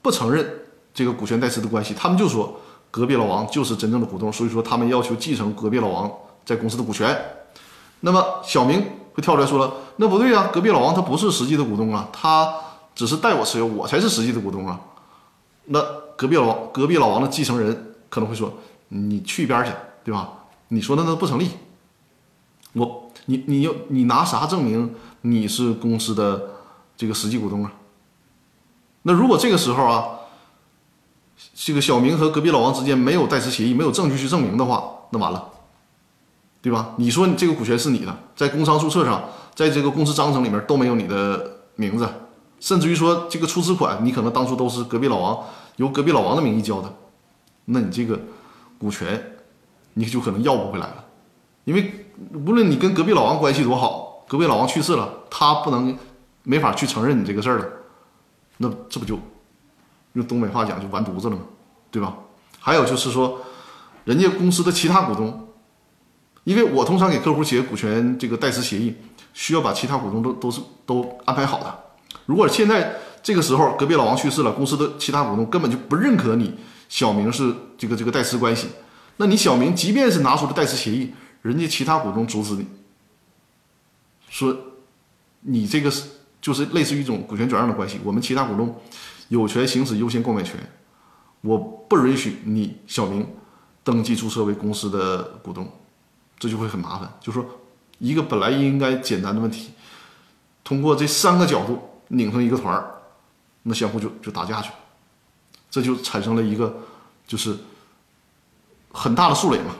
不承认这个股权代持的关系，他们就说隔壁老王就是真正的股东，所以说他们要求继承隔壁老王在公司的股权。那么小明会跳出来说了，那不对啊，隔壁老王他不是实际的股东啊，他只是代我持有，我才是实际的股东啊。那隔壁老王，隔壁老王的继承人可能会说：“你去一边去，对吧？你说的那不成立。我，你，你要你拿啥证明你是公司的这个实际股东啊？那如果这个时候啊，这个小明和隔壁老王之间没有代持协议，没有证据去证明的话，那完了，对吧？你说你这个股权是你的，在工商注册上，在这个公司章程里面都没有你的名字。”甚至于说，这个出资款你可能当初都是隔壁老王由隔壁老王的名义交的，那你这个股权你就可能要不回来了，因为无论你跟隔壁老王关系多好，隔壁老王去世了，他不能没法去承认你这个事儿了，那这不就用东北话讲就完犊子了吗？对吧？还有就是说，人家公司的其他股东，因为我通常给客户写股权这个代持协议，需要把其他股东都都是都安排好的。如果现在这个时候隔壁老王去世了，公司的其他股东根本就不认可你小明是这个这个代持关系，那你小明即便是拿出了代持协议，人家其他股东阻止你，说你这个是就是类似于一种股权转让的关系，我们其他股东有权行使优先购买权，我不允许你小明登记注册为公司的股东，这就会很麻烦。就说一个本来应该简单的问题，通过这三个角度。拧成一个团儿，那相互就就打架去了，这就产生了一个就是很大的数垒嘛。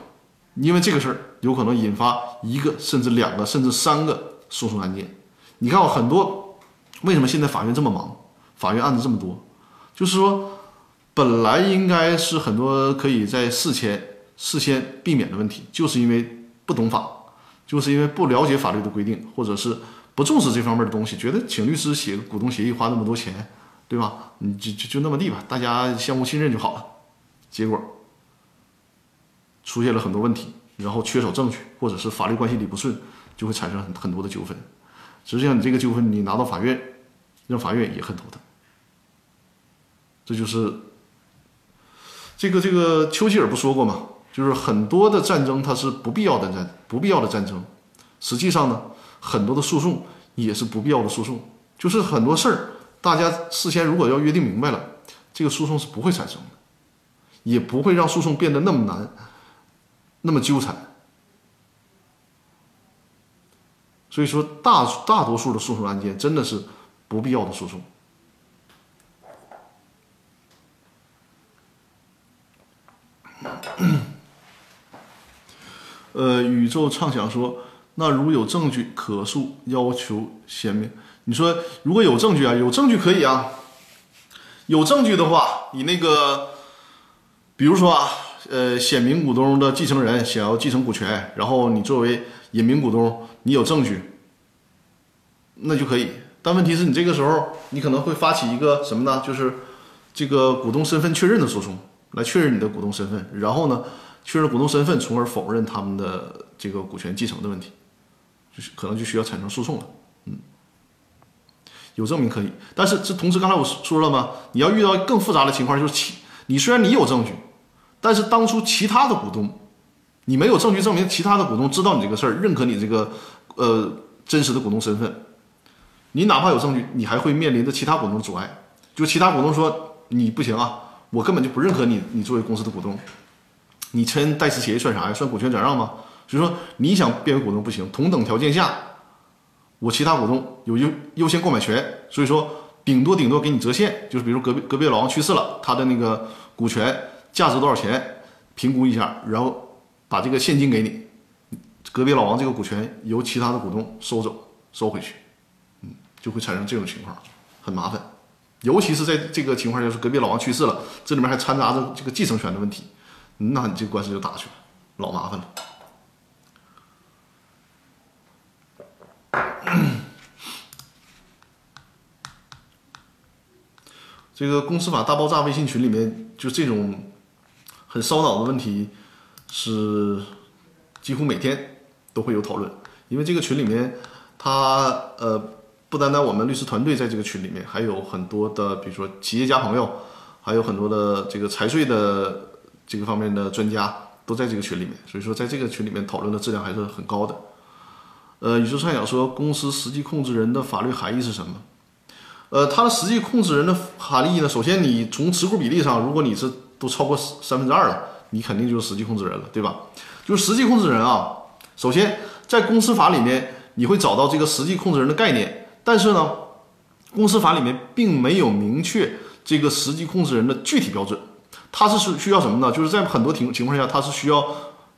因为这个事儿有可能引发一个甚至两个甚至三个诉讼案件。你看，我很多为什么现在法院这么忙，法院案子这么多，就是说本来应该是很多可以在事前事先避免的问题，就是因为不懂法，就是因为不了解法律的规定，或者是。不重视这方面的东西，觉得请律师写个股东协议花那么多钱，对吧？你就就就那么地吧，大家相互信任就好了。结果出现了很多问题，然后缺少证据，或者是法律关系理不顺，就会产生很很多的纠纷。实际上，你这个纠纷你拿到法院，让法院也很头疼。这就是这个这个丘吉尔不说过吗？就是很多的战争它是不必要的战不必要的战争，实际上呢。很多的诉讼也是不必要的诉讼，就是很多事儿，大家事先如果要约定明白了，这个诉讼是不会产生的，也不会让诉讼变得那么难，那么纠缠。所以说，大大多数的诉讼案件真的是不必要的诉讼。呃，宇宙畅想说。那如有证据可诉，要求显明。你说如果有证据啊，有证据可以啊。有证据的话，你那个，比如说啊，呃，显名股东的继承人想要继承股权，然后你作为隐名股东，你有证据，那就可以。但问题是你这个时候，你可能会发起一个什么呢？就是这个股东身份确认的诉讼，来确认你的股东身份，然后呢，确认股东身份，从而否认他们的这个股权继承的问题，就是可能就需要产生诉讼了。嗯，有证明可以，但是这同时刚才我说了吗？你要遇到更复杂的情况，就是其你虽然你有证据，但是当初其他的股东，你没有证据证明其他的股东知道你这个事儿，认可你这个呃真实的股东身份，你哪怕有证据，你还会面临着其他股东的阻碍，就其他股东说。你不行啊，我根本就不认可你，你作为公司的股东，你签代持协议算啥呀？算股权转让吗？所以说你想变为股东不行，同等条件下，我其他股东有优优先购买权，所以说顶多顶多给你折现，就是比如隔壁隔壁老王去世了，他的那个股权价值多少钱，评估一下，然后把这个现金给你，隔壁老王这个股权由其他的股东收走收回去，嗯，就会产生这种情况，很麻烦。尤其是在这个情况下，是隔壁老王去世了，这里面还掺杂着这个继承权的问题，那你这官司就打去了，老麻烦了。这个公司法大爆炸微信群里面，就这种很烧脑的问题，是几乎每天都会有讨论，因为这个群里面，他呃。不单单我们律师团队在这个群里面，还有很多的，比如说企业家朋友，还有很多的这个财税的这个方面的专家都在这个群里面。所以说，在这个群里面讨论的质量还是很高的。呃，宇宙畅想说，公司实际控制人的法律含义是什么？呃，它的实际控制人的含义呢？首先，你从持股比例上，如果你是都超过三分之二了，你肯定就是实际控制人了，对吧？就是实际控制人啊。首先，在公司法里面，你会找到这个实际控制人的概念。但是呢，公司法里面并没有明确这个实际控制人的具体标准，它是是需要什么呢？就是在很多情情况下，它是需要，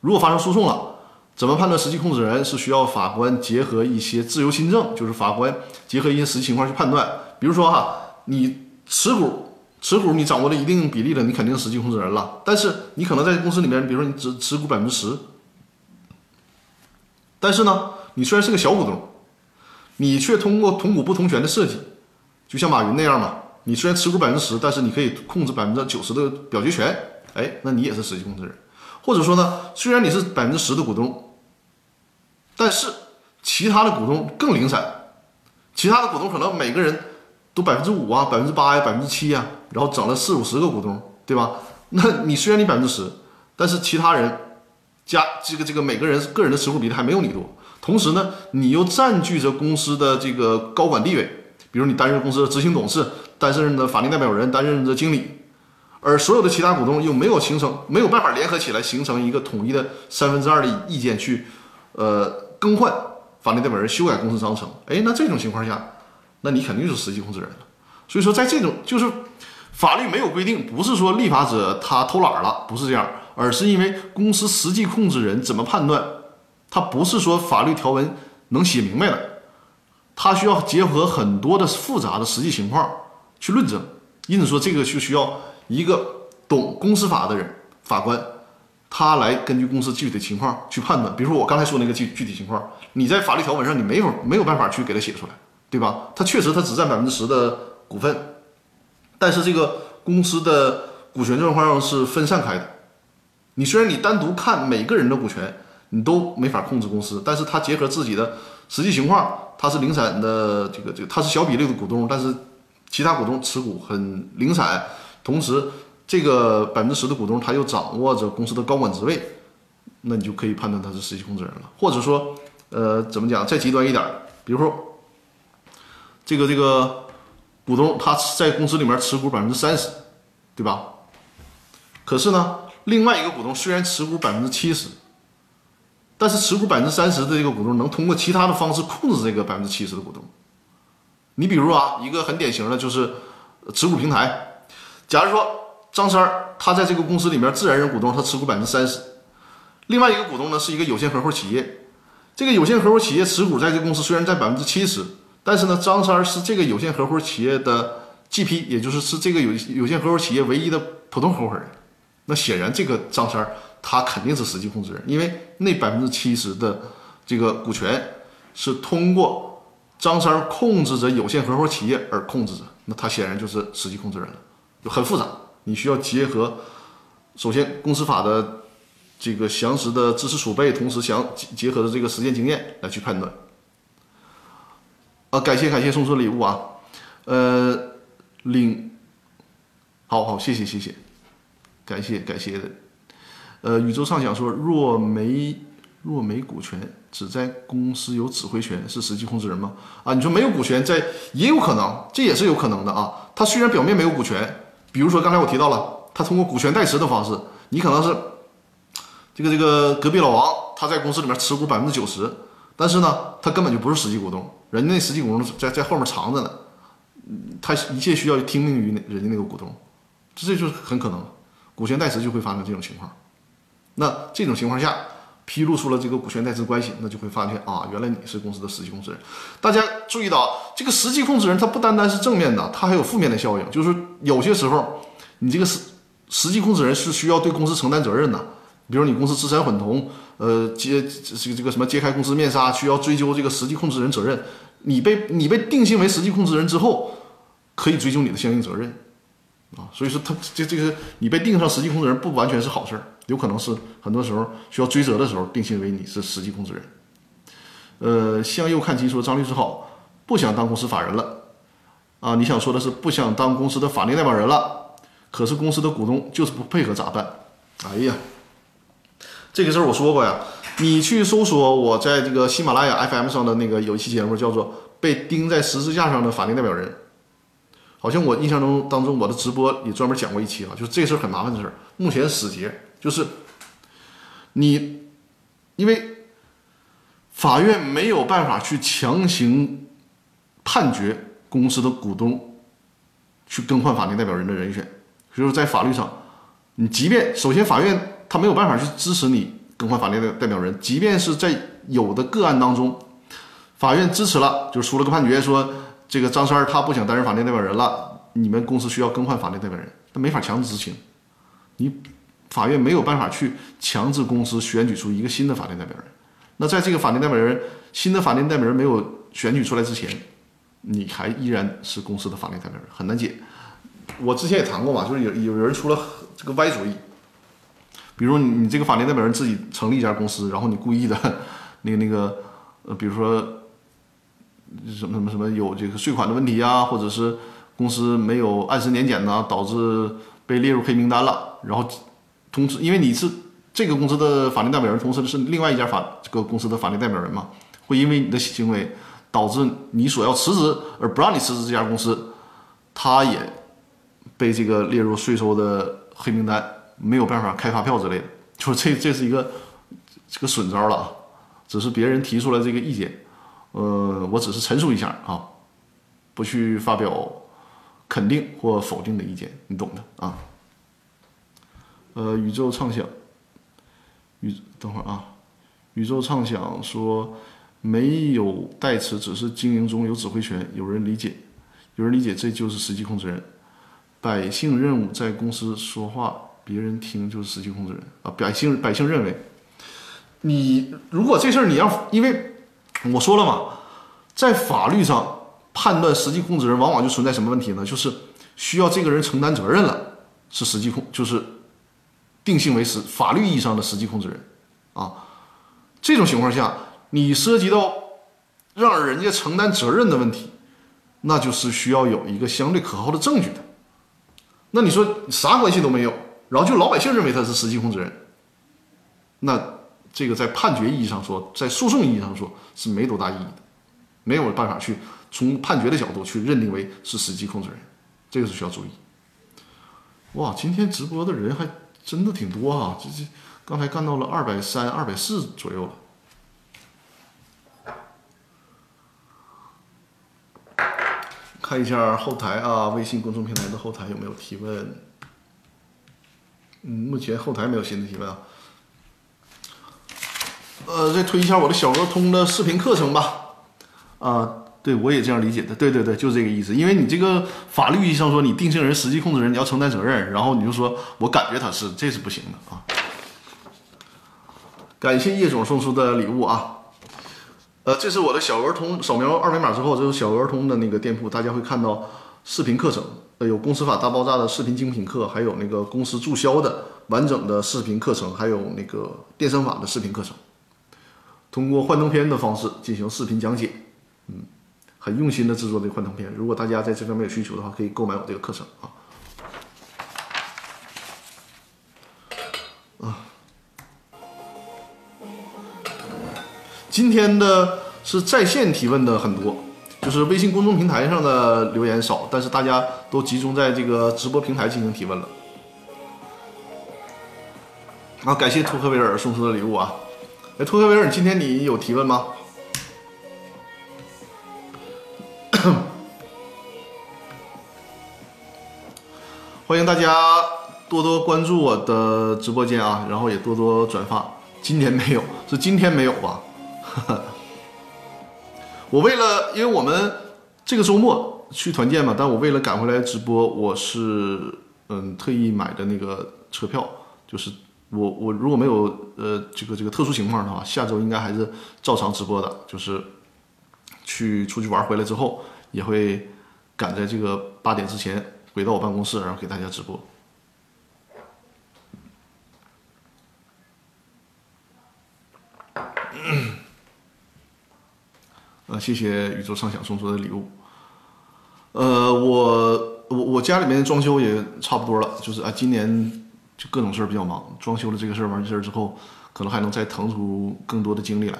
如果发生诉讼了，怎么判断实际控制人？是需要法官结合一些自由心证，就是法官结合一些实际情况去判断。比如说哈，你持股持股你掌握了一定比例了，你肯定实际控制人了。但是你可能在公司里面，比如说你只持股百分之十，但是呢，你虽然是个小股东。你却通过同股不同权的设计，就像马云那样嘛。你虽然持股百分之十，但是你可以控制百分之九十的表决权。哎，那你也是实际控制人。或者说呢，虽然你是百分之十的股东，但是其他的股东更零散。其他的股东可能每个人都百分之五啊、百分之八呀、百分之七呀，然后整了四五十个股东，对吧？那你虽然你百分之十，但是其他人加这个这个每个人个人的持股比例还没有你多。同时呢，你又占据着公司的这个高管地位，比如你担任公司的执行董事，担任的法定代表人，担任着经理，而所有的其他股东又没有形成没有办法联合起来形成一个统一的三分之二的意见去，呃，更换法定代表人，修改公司章程。哎，那这种情况下，那你肯定是实际控制人了。所以说，在这种就是法律没有规定，不是说立法者他偷懒了，不是这样，而是因为公司实际控制人怎么判断？他不是说法律条文能写明白了，他需要结合很多的复杂的实际情况去论证，因此说这个就需要一个懂公司法的人，法官，他来根据公司具体的情况去判断。比如说我刚才说那个具具体情况，你在法律条文上你没法没有办法去给他写出来，对吧？他确实他只占百分之十的股份，但是这个公司的股权状况是分散开的，你虽然你单独看每个人的股权。你都没法控制公司，但是他结合自己的实际情况，他是零散的，这个这个他是小比例的股东，但是其他股东持股很零散，同时这个百分之十的股东他又掌握着公司的高管职位，那你就可以判断他是实际控制人了。或者说，呃，怎么讲？再极端一点，比如说这个这个股东他在公司里面持股百分之三十，对吧？可是呢，另外一个股东虽然持股百分之七十。但是持股百分之三十的这个股东能通过其他的方式控制这个百分之七十的股东。你比如啊，一个很典型的就是持股平台。假如说张三儿他在这个公司里面自然人股东，他持股百分之三十。另外一个股东呢是一个有限合伙企业，这个有限合伙企业持股在这个公司虽然占百分之七十，但是呢张三是这个有限合伙企业的 GP，也就是是这个有有限合伙企业唯一的普通合伙人。那显然这个张三。他肯定是实际控制人，因为那百分之七十的这个股权是通过张三控制着有限合伙企业而控制着，那他显然就是实际控制人了。就很复杂，你需要结合首先公司法的这个详实的知识储备，同时详结合的这个实践经验来去判断。啊，感谢感谢送出的礼物啊，呃，领，好好谢谢谢谢，感谢感谢的，呃，宇宙畅想说若没若没股权，只在公司有指挥权，是实际控制人吗？啊，你说没有股权，在也有可能，这也是有可能的啊。他虽然表面没有股权，比如说刚才我提到了，他通过股权代持的方式，你可能是这个这个隔壁老王，他在公司里面持股百分之九十。但是呢，他根本就不是实际股东，人家那实际股东在在后面藏着呢，他一切需要听命于人家那个股东，这这就是很可能，股权代持就会发生这种情况。那这种情况下，披露出了这个股权代持关系，那就会发现啊，原来你是公司的实际控制人。大家注意到，这个实际控制人他不单单是正面的，他还有负面的效应，就是有些时候你这个实实际控制人是需要对公司承担责任的。比如你公司资产混同，呃，揭这个这个什么揭开公司面纱，需要追究这个实际控制人责任。你被你被定性为实际控制人之后，可以追究你的相应责任，啊，所以说他这这个你被定上实际控制人不完全是好事儿，有可能是很多时候需要追责的时候定性为你是实际控制人。呃，向右看齐说张律师好，不想当公司法人了，啊，你想说的是不想当公司的法定代表人了，可是公司的股东就是不配合咋办？哎呀。这个事儿我说过呀，你去搜索我在这个喜马拉雅 FM 上的那个有一期节目叫做《被钉在十字架上的法定代表人》，好像我印象中当中我的直播也专门讲过一期啊，就是这事儿很麻烦的事儿。目前死结就是你，因为法院没有办法去强行判决公司的股东去更换法定代表人的人选，所以说在法律上，你即便首先法院。他没有办法去支持你更换法定代代表人，即便是在有的个案当中，法院支持了，就出了个判决说这个张三儿他不想担任法定代表人了，你们公司需要更换法定代表人，他没法强制执行，你法院没有办法去强制公司选举出一个新的法定代表人。那在这个法定代表人新的法定代表人没有选举出来之前，你还依然是公司的法定代表人，很难解。我之前也谈过嘛，就是有有人出了这个歪主意。比如你你这个法定代表人自己成立一家公司，然后你故意的，那个那个呃，比如说什么什么什么有这个税款的问题啊，或者是公司没有按时年检呢，导致被列入黑名单了。然后同时，因为你是这个公司的法定代表人，同时是另外一家法这个公司的法定代表人嘛，会因为你的行为导致你所要辞职而不让你辞职这家公司，他也被这个列入税收的黑名单。没有办法开发票之类的，就是这这是一个这个损招了啊！只是别人提出来这个意见，呃，我只是陈述一下啊，不去发表肯定或否定的意见，你懂的啊。呃，宇宙畅想，宇等会儿啊，宇宙畅想说没有代词，只是经营中有指挥权，有人理解，有人理解这就是实际控制人，百姓任务在公司说话。别人听就是实际控制人啊！百姓百姓认为，你如果这事儿你要，因为我说了嘛，在法律上判断实际控制人，往往就存在什么问题呢？就是需要这个人承担责任了，是实际控，就是定性为实法律意义上的实际控制人啊。这种情况下，你涉及到让人家承担责任的问题，那就是需要有一个相对可靠的证据的。那你说啥关系都没有？然后就老百姓认为他是实际控制人，那这个在判决意义上说，在诉讼意义上说是没多大意义的，没有办法去从判决的角度去认定为是实际控制人，这个是需要注意。哇，今天直播的人还真的挺多啊，这这刚才干到了二百三、二百四左右了。看一下后台啊，微信公众平台的后台有没有提问？嗯，目前后台没有新的提问啊。呃，再推一下我的小鹅通的视频课程吧。啊，对我也这样理解的。对对对，就是这个意思。因为你这个法律意义上说，你定性人、实际控制人，你要承担责任，然后你就说我感觉他是，这是不行的啊。感谢叶总送出的礼物啊。呃，这是我的小鹅通，扫描二维码之后，这是小鹅通的那个店铺，大家会看到视频课程。有公司法大爆炸的视频精品课，还有那个公司注销的完整的视频课程，还有那个电商法的视频课程，通过幻灯片的方式进行视频讲解，嗯，很用心的制作这幻灯片。如果大家在这方面有需求的话，可以购买我这个课程啊。今天的是在线提问的很多，就是微信公众平台上的留言少，但是大家都集中在这个直播平台进行提问了。啊，感谢托克维尔送出的礼物啊！哎，托克维尔，今天你有提问吗？欢迎大家多多关注我的直播间啊，然后也多多转发。今天没有，是今天没有吧？我为了，因为我们这个周末去团建嘛，但我为了赶回来直播，我是嗯特意买的那个车票，就是我我如果没有呃这个这个特殊情况的话，下周应该还是照常直播的，就是去出去玩回来之后，也会赶在这个八点之前回到我办公室，然后给大家直播。呃，谢谢宇宙畅想送出的礼物。呃，我我我家里面装修也差不多了，就是啊，今年就各种事儿比较忙，装修了这个事儿完事儿之后，可能还能再腾出更多的精力来。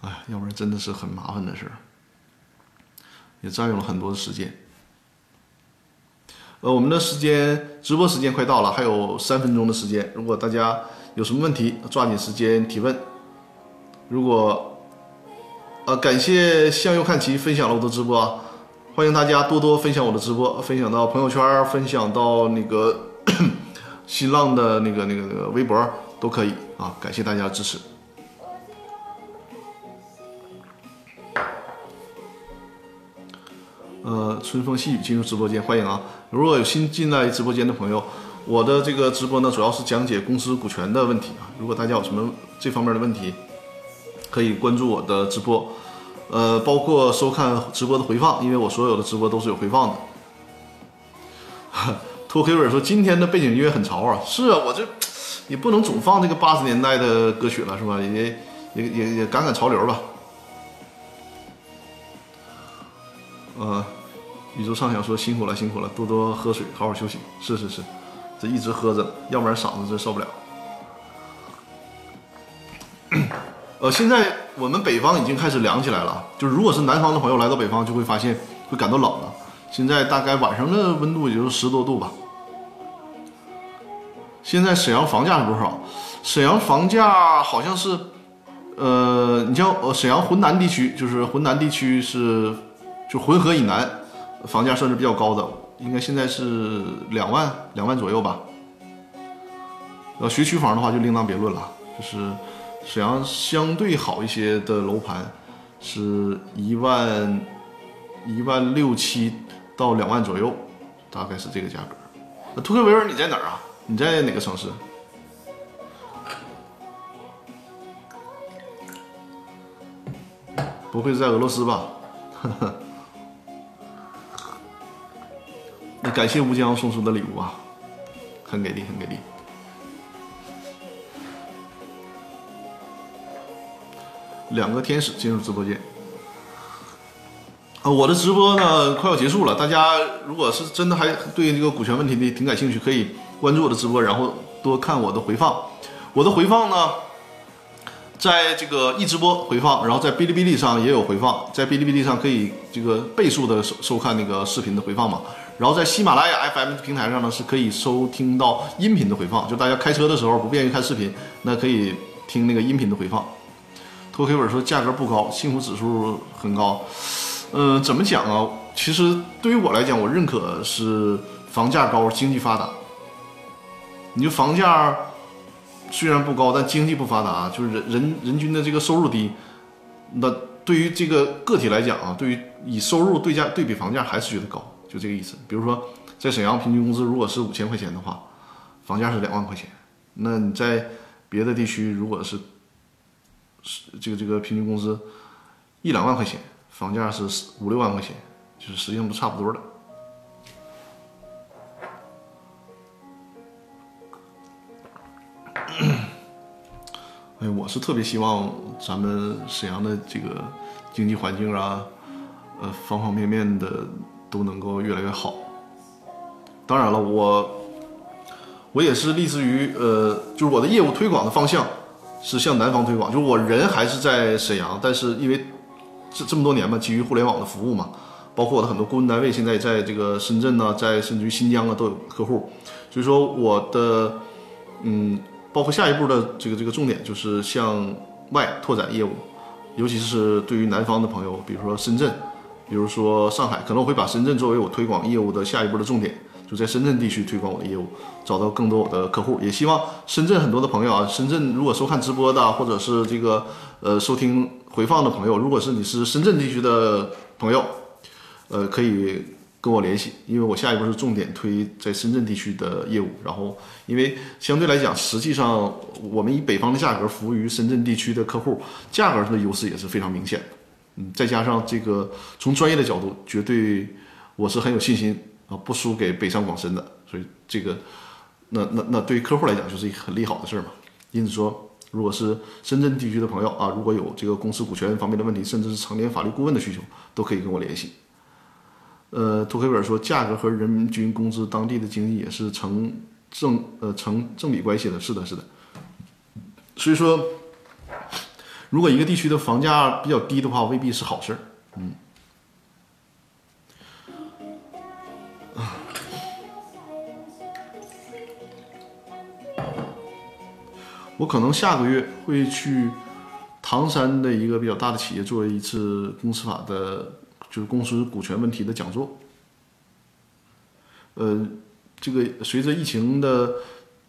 哎，要不然真的是很麻烦的事儿，也占用了很多的时间。呃，我们的时间直播时间快到了，还有三分钟的时间，如果大家有什么问题，抓紧时间提问。如果呃，感谢向右看齐分享了我的直播，欢迎大家多多分享我的直播，分享到朋友圈，分享到那个 新浪的那个那个那个微博都可以啊，感谢大家支持。呃，春风细雨进入直播间，欢迎啊！如果有新进来直播间的朋友，我的这个直播呢，主要是讲解公司股权的问题啊。如果大家有什么这方面的问题，可以关注我的直播，呃，包括收看直播的回放，因为我所有的直播都是有回放的。托黑尔说今天的背景音乐很潮啊，是啊，我这也不能总放这个八十年代的歌曲了，是吧？也也也也赶赶潮流吧。呃，宇宙畅想说辛苦了辛苦了，多多喝水，好好休息。是是是，这一直喝着，要不然嗓子真受不了。现在我们北方已经开始凉起来了，就是如果是南方的朋友来到北方，就会发现会感到冷了。现在大概晚上的温度也就十多度吧。现在沈阳房价是多少？沈阳房价好像是，呃，你像呃沈阳浑南地区，就是浑南地区是就浑河以南，房价算是比较高的，应该现在是两万两万左右吧。呃，学区房的话就另当别论了，就是。沈阳相对好一些的楼盘，是一万一万六七到两万左右，大概是这个价格。那图克维尔你在哪儿啊？你在哪个城市？不会是在俄罗斯吧？那感谢吴江送出的礼物啊，很给力，很给力。两个天使进入直播间。啊，我的直播呢快要结束了，大家如果是真的还对这个股权问题的挺感兴趣，可以关注我的直播，然后多看我的回放。我的回放呢，在这个一直播回放，然后在哔哩哔哩上也有回放，在哔哩哔哩上可以这个倍速的收收看那个视频的回放嘛。然后在喜马拉雅 FM 平台上呢是可以收听到音频的回放，就大家开车的时候不便于看视频，那可以听那个音频的回放。托黑本说价格不高，幸福指数很高。嗯，怎么讲啊？其实对于我来讲，我认可是房价高，经济发达。你就房价虽然不高，但经济不发达，就是人人人均的这个收入低。那对于这个个体来讲啊，对于以收入对价对比房价，还是觉得高，就这个意思。比如说，在沈阳平均工资如果是五千块钱的话，房价是两万块钱。那你在别的地区，如果是这个这个平均工资一两万块钱，房价是五六万块钱，就是实际上都差不多的。哎，我是特别希望咱们沈阳的这个经济环境啊，呃，方方面面的都能够越来越好。当然了，我我也是类似于呃，就是我的业务推广的方向。是向南方推广，就是我人还是在沈阳，但是因为这这么多年嘛，基于互联网的服务嘛，包括我的很多顾问单位现在在这个深圳呢，在甚至于新疆啊都有客户，所以说我的嗯。包括下一步的这个这个重点就是向外拓展业务，尤其是对于南方的朋友，比如说深圳，比如说上海，可能我会把深圳作为我推广业务的下一步的重点，就在深圳地区推广我的业务，找到更多我的客户。也希望深圳很多的朋友啊，深圳如果收看直播的，或者是这个呃收听回放的朋友，如果是你是深圳地区的朋友，呃，可以。跟我联系，因为我下一步是重点推在深圳地区的业务。然后，因为相对来讲，实际上我们以北方的价格服务于深圳地区的客户，价格上的优势也是非常明显的。嗯，再加上这个从专业的角度，绝对我是很有信心啊，不输给北上广深的。所以这个，那那那对于客户来讲就是一个很利好的事儿嘛。因此说，如果是深圳地区的朋友啊，如果有这个公司股权方面的问题，甚至是常年法律顾问的需求，都可以跟我联系。呃，涂黑本说，价格和人均工资、当地的经济也是成正呃成正比关系的。是的，是的。所以说，如果一个地区的房价比较低的话，未必是好事儿。嗯。我可能下个月会去唐山的一个比较大的企业做一次公司法的。就是公司股权问题的讲座，呃，这个随着疫情的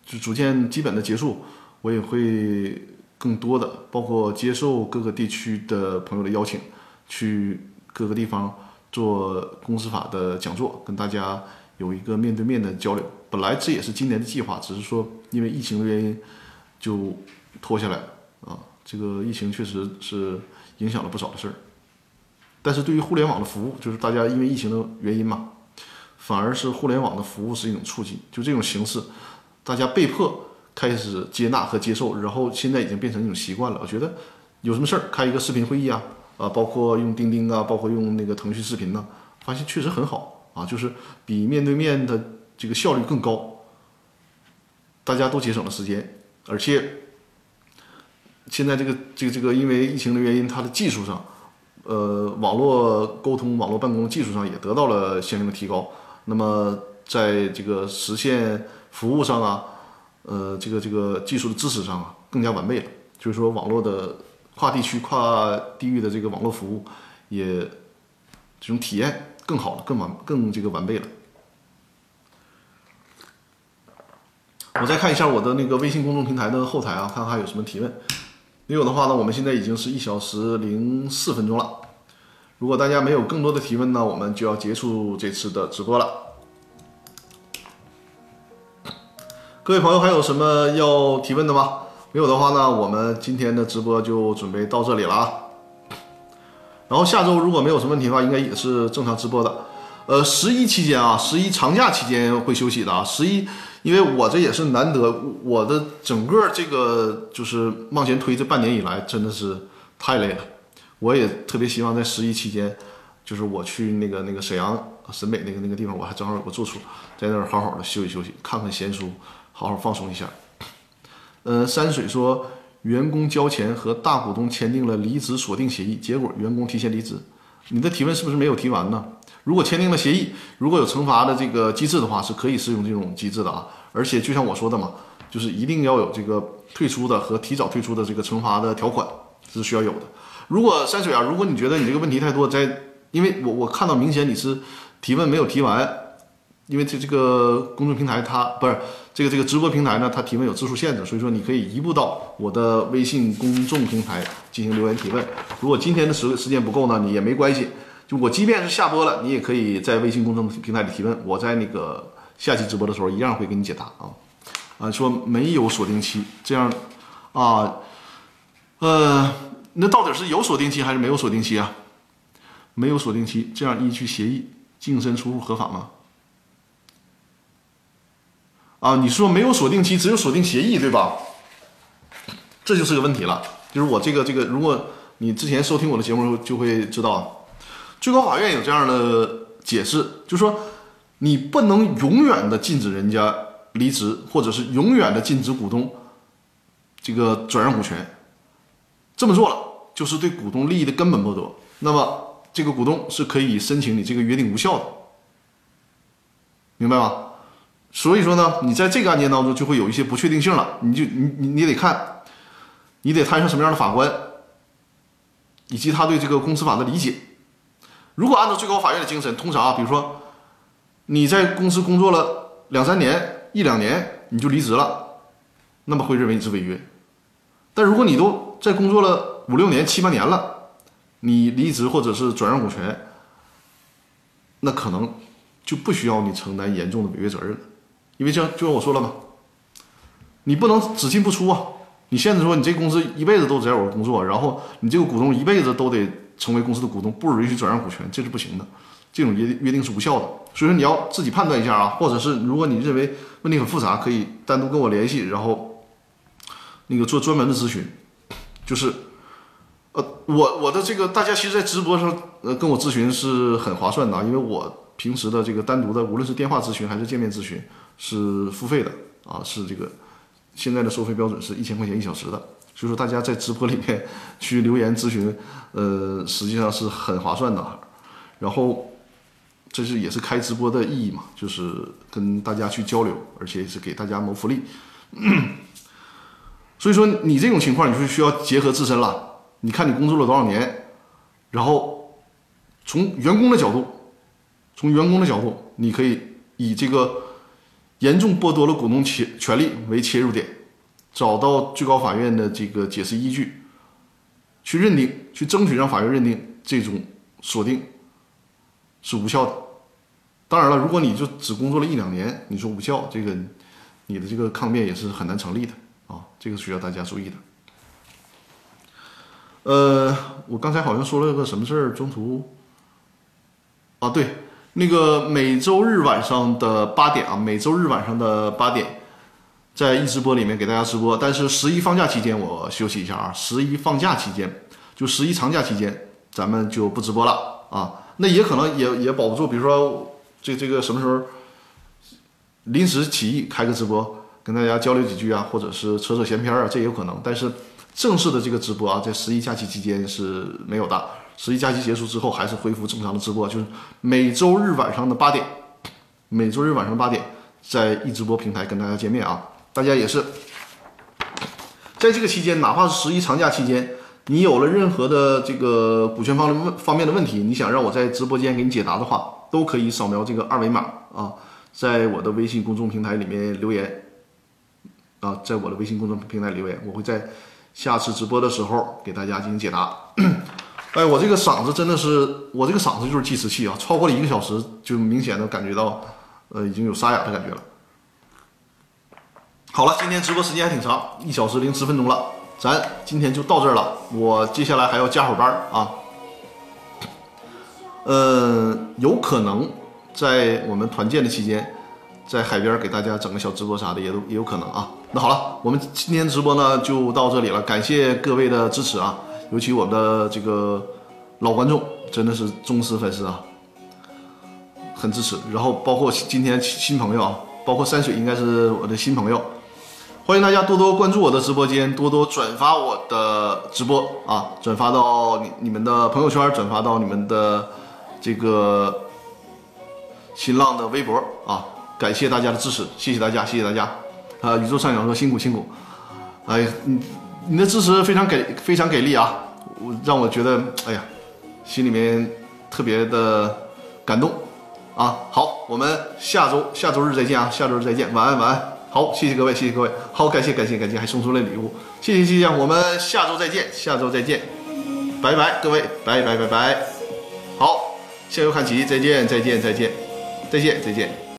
就逐渐基本的结束，我也会更多的包括接受各个地区的朋友的邀请，去各个地方做公司法的讲座，跟大家有一个面对面的交流。本来这也是今年的计划，只是说因为疫情的原因就拖下来了啊。这个疫情确实是影响了不少的事儿。但是对于互联网的服务，就是大家因为疫情的原因嘛，反而是互联网的服务是一种促进，就这种形式，大家被迫开始接纳和接受，然后现在已经变成一种习惯了。我觉得有什么事儿开一个视频会议啊，啊，包括用钉钉啊，包括用那个腾讯视频呢，发现确实很好啊，就是比面对面的这个效率更高，大家都节省了时间，而且现在这个这个这个因为疫情的原因，它的技术上。呃，网络沟通、网络办公技术上也得到了相应的提高。那么，在这个实现服务上啊，呃，这个这个技术的支持上啊，更加完备了。就是说，网络的跨地区、跨地域的这个网络服务，也这种体验更好了，更完、更这个完备了。我再看一下我的那个微信公众平台的后台啊，看看还有什么提问。没有的话呢，我们现在已经是一小时零四分钟了。如果大家没有更多的提问呢，我们就要结束这次的直播了。各位朋友，还有什么要提问的吗？没有的话呢，我们今天的直播就准备到这里了啊。然后下周如果没有什么问题的话，应该也是正常直播的。呃，十一期间啊，十一长假期间会休息的啊。十一。因为我这也是难得，我的整个这个就是往前推这半年以来，真的是太累了。我也特别希望在十一期间，就是我去那个那个沈阳沈北那个那个地方，我还正好有个住处，在那儿好好的休息休息，看看闲书，好好放松一下。呃，山水说，员工交钱和大股东签订了离职锁定协议，结果员工提前离职。你的提问是不是没有提完呢？如果签订了协议，如果有惩罚的这个机制的话，是可以适用这种机制的啊。而且就像我说的嘛，就是一定要有这个退出的和提早退出的这个惩罚的条款是需要有的。如果山水啊，如果你觉得你这个问题太多，在因为我我看到明显你是提问没有提完，因为这这个公众平台它不是这个这个直播平台呢，它提问有字数限制，所以说你可以移步到我的微信公众平台进行留言提问。如果今天的时时间不够呢，你也没关系，就我即便是下播了，你也可以在微信公众平台里提问，我在那个。下期直播的时候一样会给你解答啊，啊说没有锁定期这样，啊，呃，那到底是有锁定期还是没有锁定期啊？没有锁定期，这样依据协议净身出户合法吗？啊，你说没有锁定期，只有锁定协议对吧？这就是个问题了。就是我这个这个，如果你之前收听我的节目就会知道，最高法院有这样的解释，就是说你不能永远的禁止人家离职，或者是永远的禁止股东这个转让股权，这么做了就是对股东利益的根本剥夺。那么这个股东是可以申请你这个约定无效的，明白吗？所以说呢，你在这个案件当中就会有一些不确定性了，你就你你你得看，你得摊上什么样的法官，以及他对这个公司法的理解。如果按照最高法院的精神，通常啊，比如说你在公司工作了两三年、一两年你就离职了，那么会认为你是违约。但如果你都在工作了五六年、七八年了，你离职或者是转让股权，那可能就不需要你承担严重的违约责任了。因为这样就像我说了嘛，你不能只进不出啊！你现在说你这公司一辈子都在我工作，然后你这个股东一辈子都得成为公司的股东，不允许转让股权，这是不行的，这种约约定是无效的。所以说你要自己判断一下啊，或者是如果你认为问题很复杂，可以单独跟我联系，然后那个做专门的咨询。就是，呃，我我的这个大家其实，在直播上呃跟我咨询是很划算的，因为我平时的这个单独的，无论是电话咨询还是见面咨询。是付费的啊，是这个现在的收费标准是一千块钱一小时的，所以说大家在直播里面 去留言咨询，呃，实际上是很划算的。然后这是也是开直播的意义嘛，就是跟大家去交流，而且是给大家谋福利。所以说你这种情况，你就需要结合自身了。你看你工作了多少年，然后从员工的角度，从员工的角度，你可以以这个。严重剥夺了股东权权利为切入点，找到最高法院的这个解释依据，去认定，去争取让法院认定这种锁定是无效的。当然了，如果你就只工作了一两年，你说无效，这个你的这个抗辩也是很难成立的啊，这个需要大家注意的。呃，我刚才好像说了个什么事儿，中途啊，对。那个每周日晚上的八点啊，每周日晚上的八点，在一直播里面给大家直播。但是十一放假期间我休息一下啊，十一放假期间，就十一长假期间，咱们就不直播了啊。那也可能也也保不住，比如说这这个什么时候临时起意开个直播，跟大家交流几句啊，或者是扯扯闲篇啊，这也有可能。但是正式的这个直播啊，在十一假期期间是没有的。十一假期结束之后，还是恢复正常的直播，就是每周日晚上的八点，每周日晚上八点，在一直播平台跟大家见面啊！大家也是，在这个期间，哪怕是十一长假期间，你有了任何的这个股权方的问方面的问题，你想让我在直播间给你解答的话，都可以扫描这个二维码啊，在我的微信公众平台里面留言啊，在我的微信公众平台留言，我会在下次直播的时候给大家进行解答。哎，我这个嗓子真的是，我这个嗓子就是计时器啊！超过了一个小时，就明显的感觉到，呃，已经有沙哑的感觉了。好了，今天直播时间还挺长，一小时零十分钟了，咱今天就到这儿了。我接下来还要加会班啊。呃，有可能在我们团建的期间，在海边给大家整个小直播啥的，也都也有可能啊。那好了，我们今天直播呢就到这里了，感谢各位的支持啊！尤其我们的这个老观众真的是忠实粉丝啊，很支持。然后包括今天新朋友啊，包括山水应该是我的新朋友，欢迎大家多多关注我的直播间，多多转发我的直播啊，转发到你你们的朋友圈，转发到你们的这个新浪的微博啊，感谢大家的支持，谢谢大家，谢谢大家啊！宇宙上扬说辛苦辛苦，哎呀，嗯。你的支持非常给非常给力啊！我让我觉得，哎呀，心里面特别的感动啊！好，我们下周下周日再见啊！下周日再见，晚安晚安。好，谢谢各位，谢谢各位。好，感谢感谢感谢，还送出了礼物，谢谢谢谢。我们下周再见，下周再见，拜拜，各位，拜拜拜拜。好，向右看齐，再见再见再见再见再见。